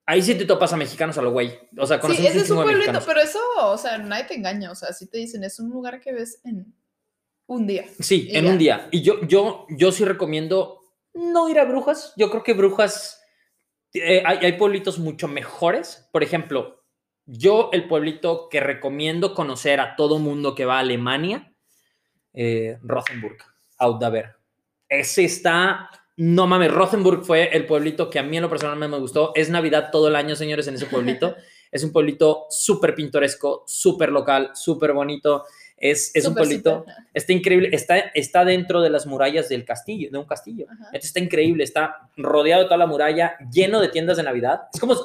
Ahí sí te topas a mexicanos a lo güey. O sea, Sí, ese es un pueblito, pero eso, o sea, nadie te engaña. O sea, si te dicen, es un lugar que ves en un día. Sí, en ya. un día. Y yo, yo, yo sí recomiendo no ir a Brujas. Yo creo que Brujas, eh, hay, hay pueblitos mucho mejores. Por ejemplo, yo el pueblito que recomiendo conocer a todo mundo que va a Alemania, eh, Rothenburg, Audaver. Ese está, no mames, Rothenburg fue el pueblito que a mí en lo personal me gustó. Es Navidad todo el año, señores, en ese pueblito. es un pueblito súper pintoresco, súper local, súper bonito. Es, es un pueblito, está increíble, está, está dentro de las murallas del castillo, de un castillo. Ajá. Entonces está increíble, está rodeado de toda la muralla, lleno de tiendas de Navidad. Es como,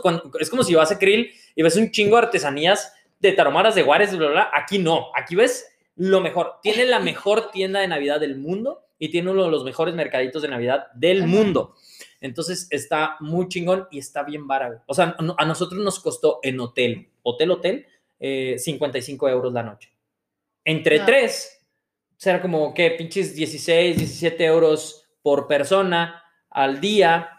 es como si vas a Krill y ves un chingo de artesanías de taromaras de Juárez, bla, bla, bla. Aquí no, aquí ves lo mejor. Tiene la mejor tienda de Navidad del mundo y tiene uno de los mejores mercaditos de Navidad del Ajá. mundo. Entonces está muy chingón y está bien barato. O sea, a nosotros nos costó en hotel, hotel, hotel, eh, 55 euros la noche. Entre tres, será como que pinches 16, 17 euros por persona al día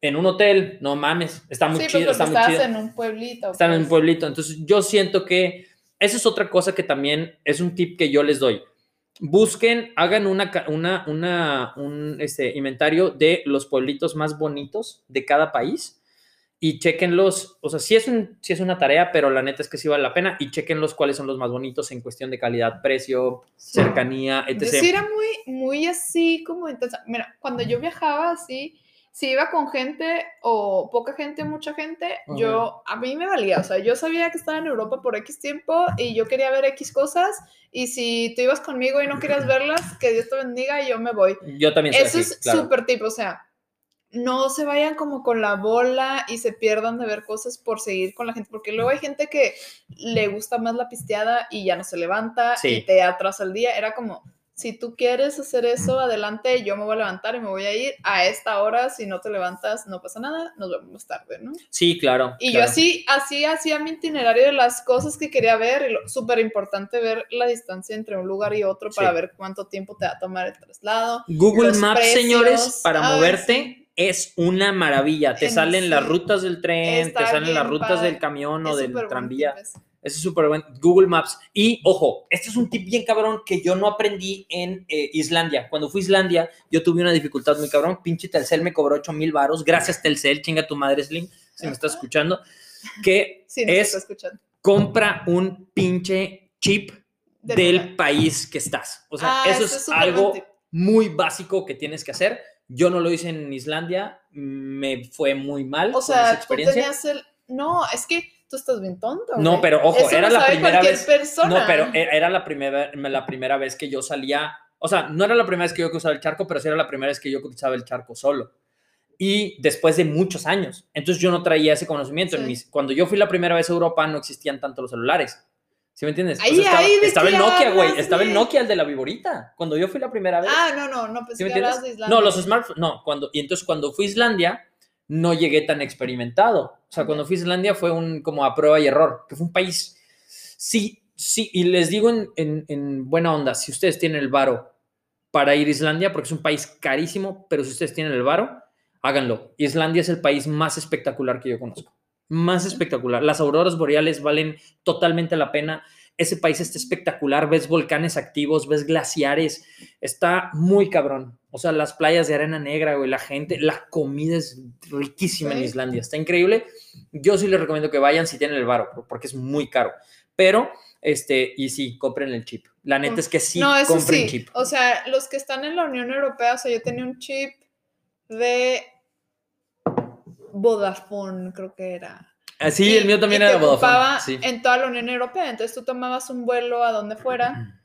en un hotel. No mames, está muy sí, pues chido, está muy estabas chido. en un pueblito. Están en un pues. pueblito. Entonces, yo siento que esa es otra cosa que también es un tip que yo les doy. Busquen, hagan una, una, una, un este, inventario de los pueblitos más bonitos de cada país y chequenlos. O sea, sí es, un, sí es una tarea, pero la neta es que sí vale la pena y chequenlos cuáles son los más bonitos en cuestión de calidad, precio, cercanía, Yo etc. sí era muy, muy así como intensa. Mira, cuando yo viajaba así, si iba con gente o poca gente mucha gente, yo, a mí me valía. O sea, yo sabía que estaba en Europa por X tiempo y yo quería ver X cosas. Y si tú ibas conmigo y no querías verlas, que Dios te bendiga y yo me voy. Yo también soy Eso así, es claro. súper tip, o sea, no se vayan como con la bola y se pierdan de ver cosas por seguir con la gente, porque luego hay gente que le gusta más la pisteada y ya no se levanta Sí. y te atrasa el día. Era como, si tú quieres hacer eso, adelante, yo me voy a levantar y me voy a ir a esta hora, si no te levantas, no pasa nada, nos vemos más tarde, ¿no? Sí, claro. Y claro. yo así, así hacía mi itinerario de las cosas que quería ver, y lo- súper importante ver la distancia entre un lugar y otro para Sí. ver cuánto tiempo te va a tomar el traslado. Google Maps, precios. señores, para moverte. Es una maravilla. Te En salen las rutas del tren, Está te salen las rutas padre. del camión o Es del tranvía. ese. Es súper buen. Google Maps. Y ojo, este es un tip bien cabrón que yo no aprendí en eh, Islandia. Cuando fui a Islandia, yo tuve una dificultad muy cabrón. Pinche Telcel me cobró 8 mil varos. Gracias, Telcel. Chinga tu madre, Slim, si me estás Ajá. escuchando. Que Sí, es está escuchando. compra un pinche chip Del país que estás. O sea, Ah, eso es algo muy básico que tienes que hacer. Yo no lo hice en Islandia, me fue muy mal O esa sea, tú experiencia. tenías el. No, es que tú estás bien tonto. No, pero ojo, Eso era la primera vez- persona. No, pero e- era la primera, la primera vez que yo salía, o sea, no era la primera vez que yo cruzaba el charco, pero sí era la primera vez que yo cruzaba el charco solo. Y después de muchos años. Entonces yo no traía ese conocimiento. En mis- cuando yo fui la primera vez a Europa no existían tanto los celulares. ¿Sí me entiendes? Ay, estaba, ay, ¿de estaba qué el Nokia, güey. Estaba el? Nokia, el de la viborita. Cuando yo fui la primera vez. Ah, no, no, no, pensé ¿Sí me que hablabas de entiendes? Islandia. No, los smartphones, no. Cuando, y entonces cuando fui a Islandia, no llegué tan experimentado. O sea, cuando fui a Islandia fue un como a prueba y error, que fue un país. Sí, sí, y les digo en, en- en buena onda, si ustedes tienen el varo para ir a Islandia, porque es un país carísimo, pero si ustedes tienen el varo, háganlo. Islandia es el país más espectacular que yo conozco. Más espectacular. Las auroras boreales valen totalmente la pena. Ese país está espectacular. Ves volcanes activos, ves glaciares. Está muy cabrón. O sea, las playas de arena negra, güey, la gente, la comida es riquísima en. Islandia. Está increíble. Yo sí les recomiendo que vayan si tienen el varo, porque es muy caro. Pero, este, y sí, compren el chip. La neta es que sí, no, compren sí. chip. O sea, los que están en la Unión Europea, o sea, yo tenía un chip de Vodafone, creo que era. Ah, sí, Y- el mío también y era te ocupaba Vodafone. Sí. en toda la Unión Europea. Entonces tú tomabas un vuelo a donde fuera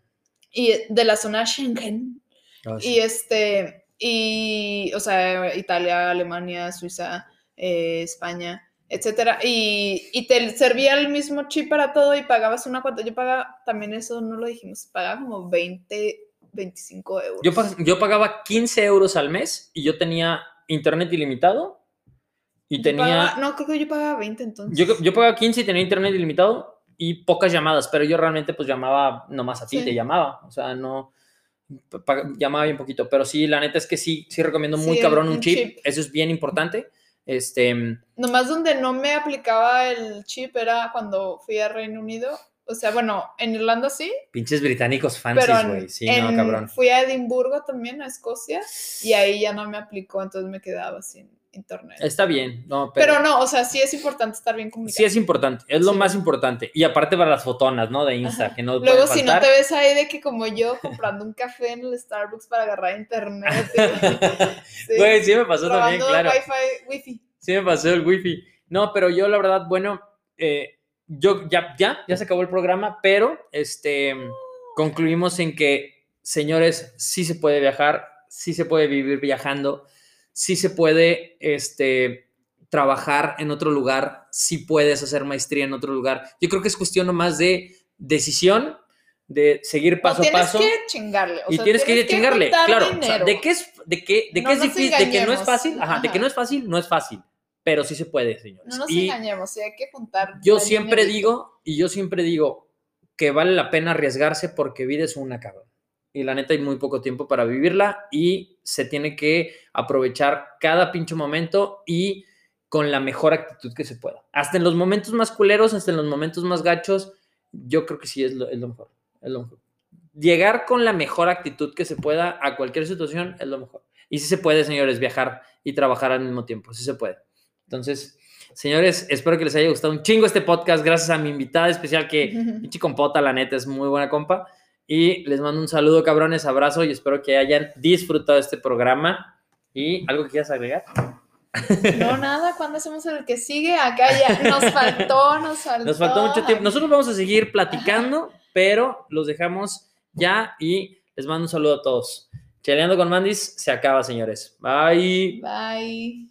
y de la zona Schengen Ah, sí. y este y o sea Italia, Alemania, Suiza, eh, España, etcétera y, y te servía el mismo chip para todo y pagabas una cuota. Yo pagaba también eso no lo dijimos, pagaba como 20, 25 euros. Yo pagaba 15 euros al mes y yo tenía internet ilimitado y tenía... pagaba- no, creo que yo pagaba 20 entonces. Yo, yo pagaba 15 y tenía internet ilimitado y pocas llamadas, pero yo realmente pues llamaba nomás a ti, Sí. te llamaba, o sea, no llamaba bien poquito, pero sí, la neta es que sí, sí recomiendo muy Sí, cabrón un, un chip. chip. eso es bien importante. Este, Nomás donde no me aplicaba el chip era cuando fui a Reino Unido. O sea, bueno, en Irlanda sí, pinches británicos fancies, güey, sí, en- no, cabrón. fui a Edimburgo también, a Escocia, y ahí ya no me aplicó, entonces me quedaba sin internet. Está bien, no, pero, pero, no, o sea, sí es importante estar bien comunicado. sí es importante, es lo Sí. más importante. Y aparte para las fotonas, ¿no? De Insta, Ajá. que no Luego, si no te ves ahí de que como yo comprando un café en el Starbucks para agarrar internet. sí, Güey, sí me pasó también, claro. Wi-Fi, wifi. Sí me pasó el wifi. No, pero yo la verdad, bueno, eh, yo ya, ya, ya se acabó el programa, pero este, concluimos en que, señores, sí se puede viajar, sí se puede vivir viajando, sí se puede, este, trabajar en otro lugar, sí puedes hacer maestría en otro lugar. Yo creo que es cuestión nomás de decisión, de seguir paso a tienes paso. que chingarle. o Y sea, tienes que ir a chingarle, claro. o sea, de qué es, de qué, de No qué es difícil, de que no es fácil, ajá, de que Ajá. no es fácil, no es fácil, pero sí se puede, señores. No nos y engañemos, sí, hay que juntar. yo siempre digo, y yo siempre digo que vale la pena arriesgarse porque vida es una cabrón. Y la neta hay muy poco tiempo para vivirla y se tiene que aprovechar cada pinche momento y con la mejor actitud que se pueda. Hasta en los momentos más culeros, hasta en los momentos más gachos, yo creo que sí es lo, es lo mejor. Es lo mejor. Llegar con la mejor actitud que se pueda a cualquier situación es lo mejor. Y sí se puede, señores, viajar y trabajar al mismo tiempo. Sí se puede. Entonces, señores, espero que les haya gustado un chingo este podcast. Gracias a mi invitada especial que, pinche compota, la neta, es muy buena compa. Y les mando un saludo, cabrones, abrazo y espero que hayan disfrutado este programa. ¿Y algo que quieras agregar? No, nada, ¿cuándo hacemos el que sigue? Acá ya nos faltó, nos faltó. Nos faltó mucho tiempo. Nosotros vamos a seguir platicando, pero los dejamos ya y les mando un saludo a todos. Cheleando con Mandis se acaba, señores. Bye. Bye.